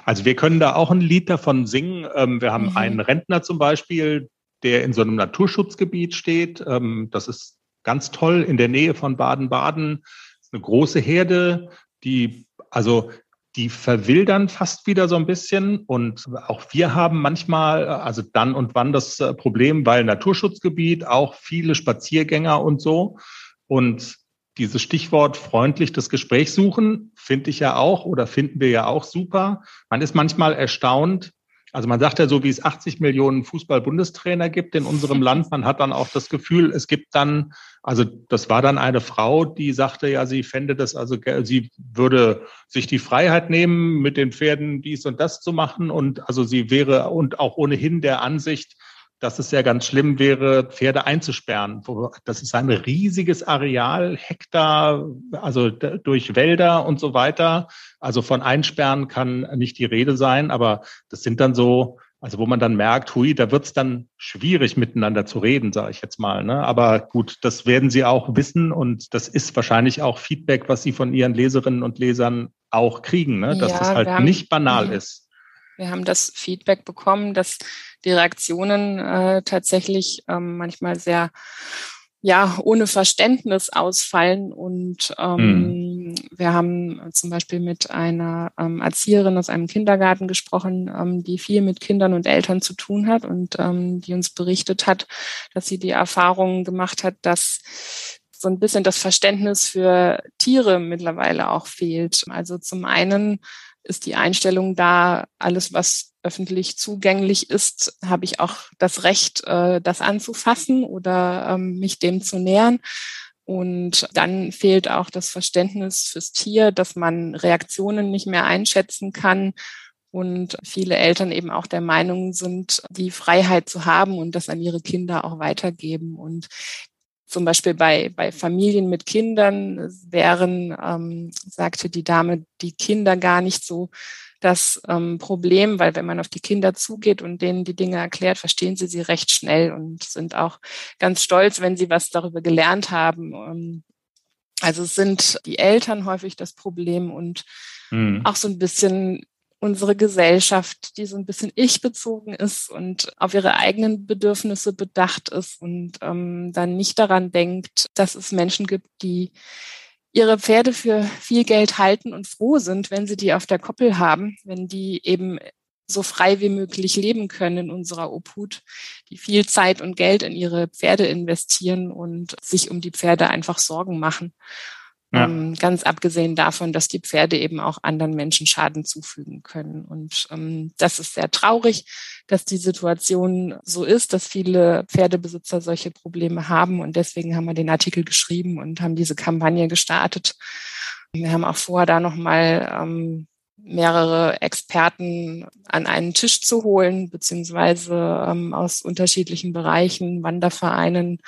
Also wir können da auch ein Lied davon singen. Ähm, wir haben mhm. einen Rentner zum Beispiel, der in so einem Naturschutzgebiet steht. Ähm, das ist ganz toll in der Nähe von Baden-Baden. Eine große Herde, die also die verwildern fast wieder so ein bisschen. Und auch wir haben manchmal, also dann und wann das äh, Problem, weil Naturschutzgebiet, auch viele Spaziergänger und so. Und dieses Stichwort freundlich das Gespräch suchen, finde ich ja auch oder finden wir ja auch super. Man ist manchmal erstaunt, also man sagt ja so, wie es 80 Millionen Fußball-Bundestrainer gibt in unserem Land, man hat dann auch das Gefühl, es gibt dann, also das war dann eine Frau, die sagte ja, sie fände das, also sie würde sich die Freiheit nehmen, mit den Pferden dies und das zu machen und also sie wäre und auch ohnehin der Ansicht, dass es ja ganz schlimm wäre, Pferde einzusperren. Das ist ein riesiges Areal, Hektar, also durch Wälder und so weiter. Also von Einsperren kann nicht die Rede sein, aber das sind dann so, also wo man dann merkt, hui, da wird's dann schwierig miteinander zu reden, sage ich jetzt mal. Ne? Aber gut, das werden Sie auch wissen und das ist wahrscheinlich auch Feedback, was Sie von Ihren Leserinnen und Lesern auch kriegen, ne? dass ja, das halt nicht banal ist. Wir haben das Feedback bekommen, dass die Reaktionen äh, tatsächlich ähm, manchmal sehr ja, ohne Verständnis ausfallen. Und ähm, mhm. wir haben zum Beispiel mit einer ähm, Erzieherin aus einem Kindergarten gesprochen, ähm, die viel mit Kindern und Eltern zu tun hat und ähm, die uns berichtet hat, dass sie die Erfahrung gemacht hat, dass so ein bisschen das Verständnis für Tiere mittlerweile auch fehlt. Also zum einen ist die Einstellung da, alles, was öffentlich zugänglich ist, habe ich auch das Recht, äh, das anzufassen oder ähm, mich dem zu nähern. Und dann fehlt auch das Verständnis fürs Tier, dass man Reaktionen nicht mehr einschätzen kann und viele Eltern eben auch der Meinung sind, die Freiheit zu haben und das an ihre Kinder auch weitergeben. Und zum Beispiel bei, bei Familien mit Kindern wären, ähm, sagte die Dame, die Kinder gar nicht so das ähm, Problem, weil wenn man auf die Kinder zugeht und denen die Dinge erklärt, verstehen sie sie recht schnell und sind auch ganz stolz, wenn sie was darüber gelernt haben. Ähm, also sind die Eltern häufig das Problem und mhm. auch so ein bisschen unsere Gesellschaft, die so ein bisschen ich-bezogen ist und auf ihre eigenen Bedürfnisse bedacht ist und ähm, dann nicht daran denkt, dass es Menschen gibt, die ihre Pferde für viel Geld halten und froh sind, wenn sie die auf der Koppel haben, wenn die eben so frei wie möglich leben können in unserer Obhut, die viel Zeit und Geld in ihre Pferde investieren und sich um die Pferde einfach Sorgen machen. Ja. Ähm, ganz abgesehen davon, dass die Pferde eben auch anderen Menschen Schaden zufügen können. Und ähm, das ist sehr traurig, dass die Situation so ist, dass viele Pferdebesitzer solche Probleme haben. Und deswegen haben wir den Artikel geschrieben und haben diese Kampagne gestartet. Wir haben auch vor, da nochmal ähm, mehrere Experten an einen Tisch zu holen, beziehungsweise ähm, aus unterschiedlichen Bereichen, Wandervereinen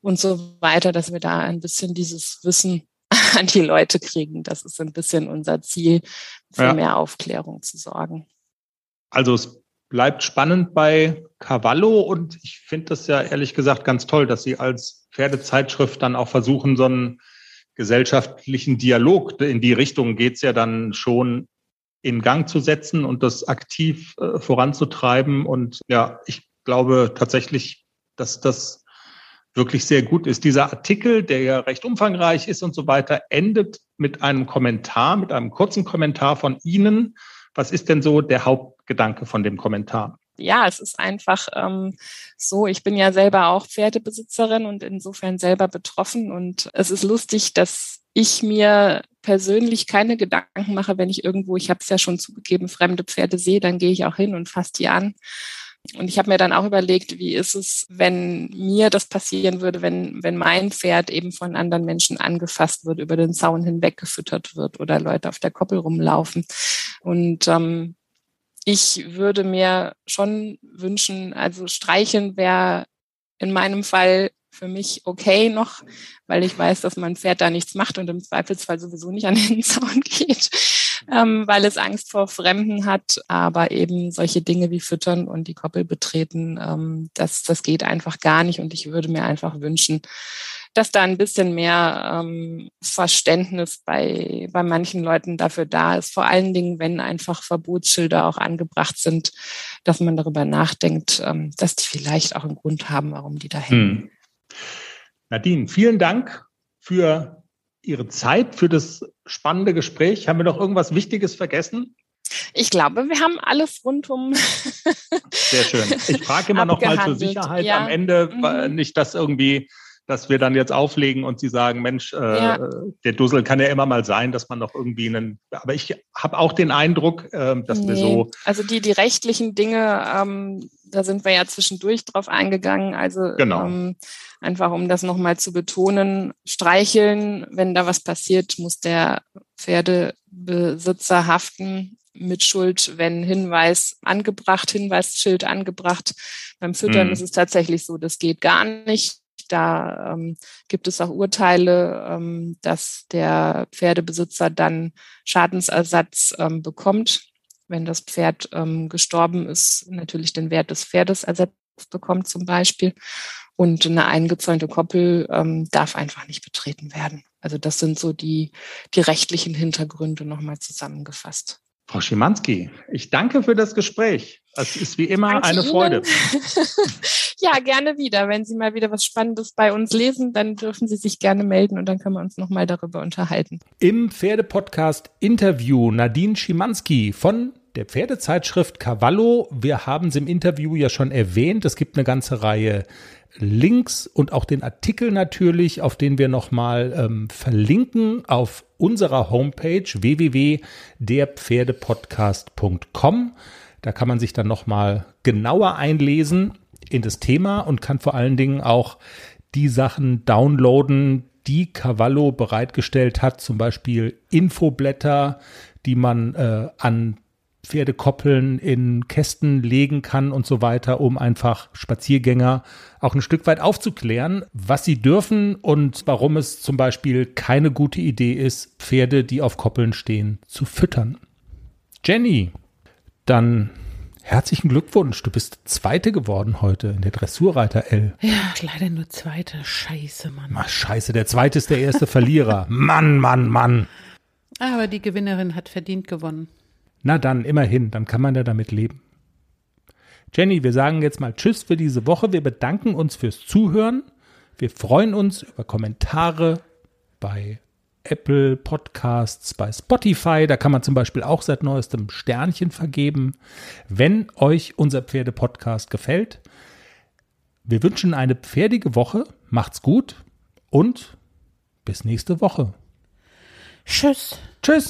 und so weiter, dass wir da ein bisschen dieses Wissen *laughs* an die Leute kriegen. Das ist ein bisschen unser Ziel, für ja. mehr Aufklärung zu sorgen. Also es bleibt spannend bei Cavallo und ich finde das ja ehrlich gesagt ganz toll, dass Sie als Pferdezeitschrift dann auch versuchen, so einen gesellschaftlichen Dialog, in die Richtung geht's ja dann schon in Gang zu setzen und das aktiv äh, voranzutreiben. Und ja, ich glaube tatsächlich, dass das wirklich sehr gut ist. Dieser Artikel, der ja recht umfangreich ist und so weiter, endet mit einem Kommentar, mit einem kurzen Kommentar von Ihnen. Was ist denn so der Hauptgedanke von dem Kommentar? ja, es ist einfach ähm, so, ich bin ja selber auch Pferdebesitzerin und insofern selber betroffen. Und es ist lustig, dass ich mir persönlich keine Gedanken mache, wenn ich irgendwo, ich habe es ja schon zugegeben, fremde Pferde sehe, dann gehe ich auch hin und fasse die an. Und ich habe mir dann auch überlegt, wie ist es, wenn mir das passieren würde, wenn, wenn mein Pferd eben von anderen Menschen angefasst wird, über den Zaun hinweg gefüttert wird oder Leute auf der Koppel rumlaufen. Und ähm, ich würde mir schon wünschen, also streicheln wäre in meinem Fall für mich okay noch, weil ich weiß, dass mein Pferd da nichts macht und im Zweifelsfall sowieso nicht an den *laughs* Zaun geht, ähm, weil es Angst vor Fremden hat. Aber eben solche Dinge wie Füttern und die Koppel betreten, ähm, das, das geht einfach gar nicht. Und ich würde mir einfach wünschen, dass da ein bisschen mehr ähm, Verständnis bei, bei manchen Leuten dafür da ist. Vor allen Dingen, wenn einfach Verbotsschilder auch angebracht sind, dass man darüber nachdenkt, ähm, dass die vielleicht auch einen Grund haben, warum die da hängen. Hm. Nadine, vielen Dank für Ihre Zeit, für das spannende Gespräch. Haben wir noch irgendwas Wichtiges vergessen? Ich glaube, wir haben alles rundum. Sehr schön. Ich frage immer noch mal zur Sicherheit ja. am Ende, mhm. nicht, dass irgendwie dass wir dann jetzt auflegen und sie sagen, Mensch, äh, ja. der Dussel kann ja immer mal sein, dass man noch irgendwie einen, aber ich habe auch den Eindruck, äh, dass nee. wir so. Also die, die rechtlichen Dinge, ähm, da sind wir ja zwischendurch drauf eingegangen. Also genau. ähm, einfach um das nochmal zu betonen, streicheln, wenn da was passiert, muss der Pferdebesitzer haften mit Schuld, wenn Hinweis angebracht, Hinweisschild angebracht. Beim Füttern hm. ist es tatsächlich so, das geht gar nicht. Da ähm, gibt es auch Urteile, ähm, dass der Pferdebesitzer dann Schadensersatz ähm, bekommt, wenn das Pferd ähm, gestorben ist, natürlich den Wert des Pferdes ersetzt bekommt zum Beispiel. Und eine eingezäunte Koppel ähm, darf einfach nicht betreten werden. Also das sind so die, die rechtlichen Hintergründe nochmal zusammengefasst. Frau Schimanski, ich danke für das Gespräch. Es ist wie immer danke eine Freude. *laughs* ja, gerne wieder. Wenn Sie mal wieder was Spannendes bei uns lesen, dann dürfen Sie sich gerne melden und dann können wir uns nochmal darüber unterhalten. Im Pferdepodcast Interview Nadine Schimanski von der Pferdezeitschrift Cavallo. Wir haben es im Interview ja schon erwähnt. Es gibt eine ganze Reihe Links und auch den Artikel natürlich, auf den wir nochmal ähm, verlinken auf unserer Homepage www.derpferdepodcast.com. Da kann man sich dann nochmal genauer einlesen in das Thema und kann vor allen Dingen auch die Sachen downloaden, die Cavallo bereitgestellt hat, zum Beispiel Infoblätter, die man äh, an Pferdekoppeln in Kästen legen kann und so weiter, um einfach Spaziergänger auch ein Stück weit aufzuklären, was sie dürfen und warum es zum Beispiel keine gute Idee ist, Pferde, die auf Koppeln stehen, zu füttern. Jenny, dann herzlichen Glückwunsch. Du bist Zweite geworden heute in der Dressurreiter L. Ja, leider nur Zweite. Scheiße, Mann. Ach, scheiße, der Zweite ist der erste Verlierer. *laughs* Mann, Mann, Mann. Aber die Gewinnerin hat verdient gewonnen. Na dann, immerhin, dann kann man ja damit leben. Jenny, wir sagen jetzt mal Tschüss für diese Woche. Wir bedanken uns fürs Zuhören. Wir freuen uns über Kommentare bei Apple Podcasts, bei Spotify. Da kann man zum Beispiel auch seit neuestem Sternchen vergeben. Wenn euch unser Pferde-Podcast gefällt, wir wünschen eine pferdige Woche. Macht's gut und bis nächste Woche. Tschüss. Tschüss.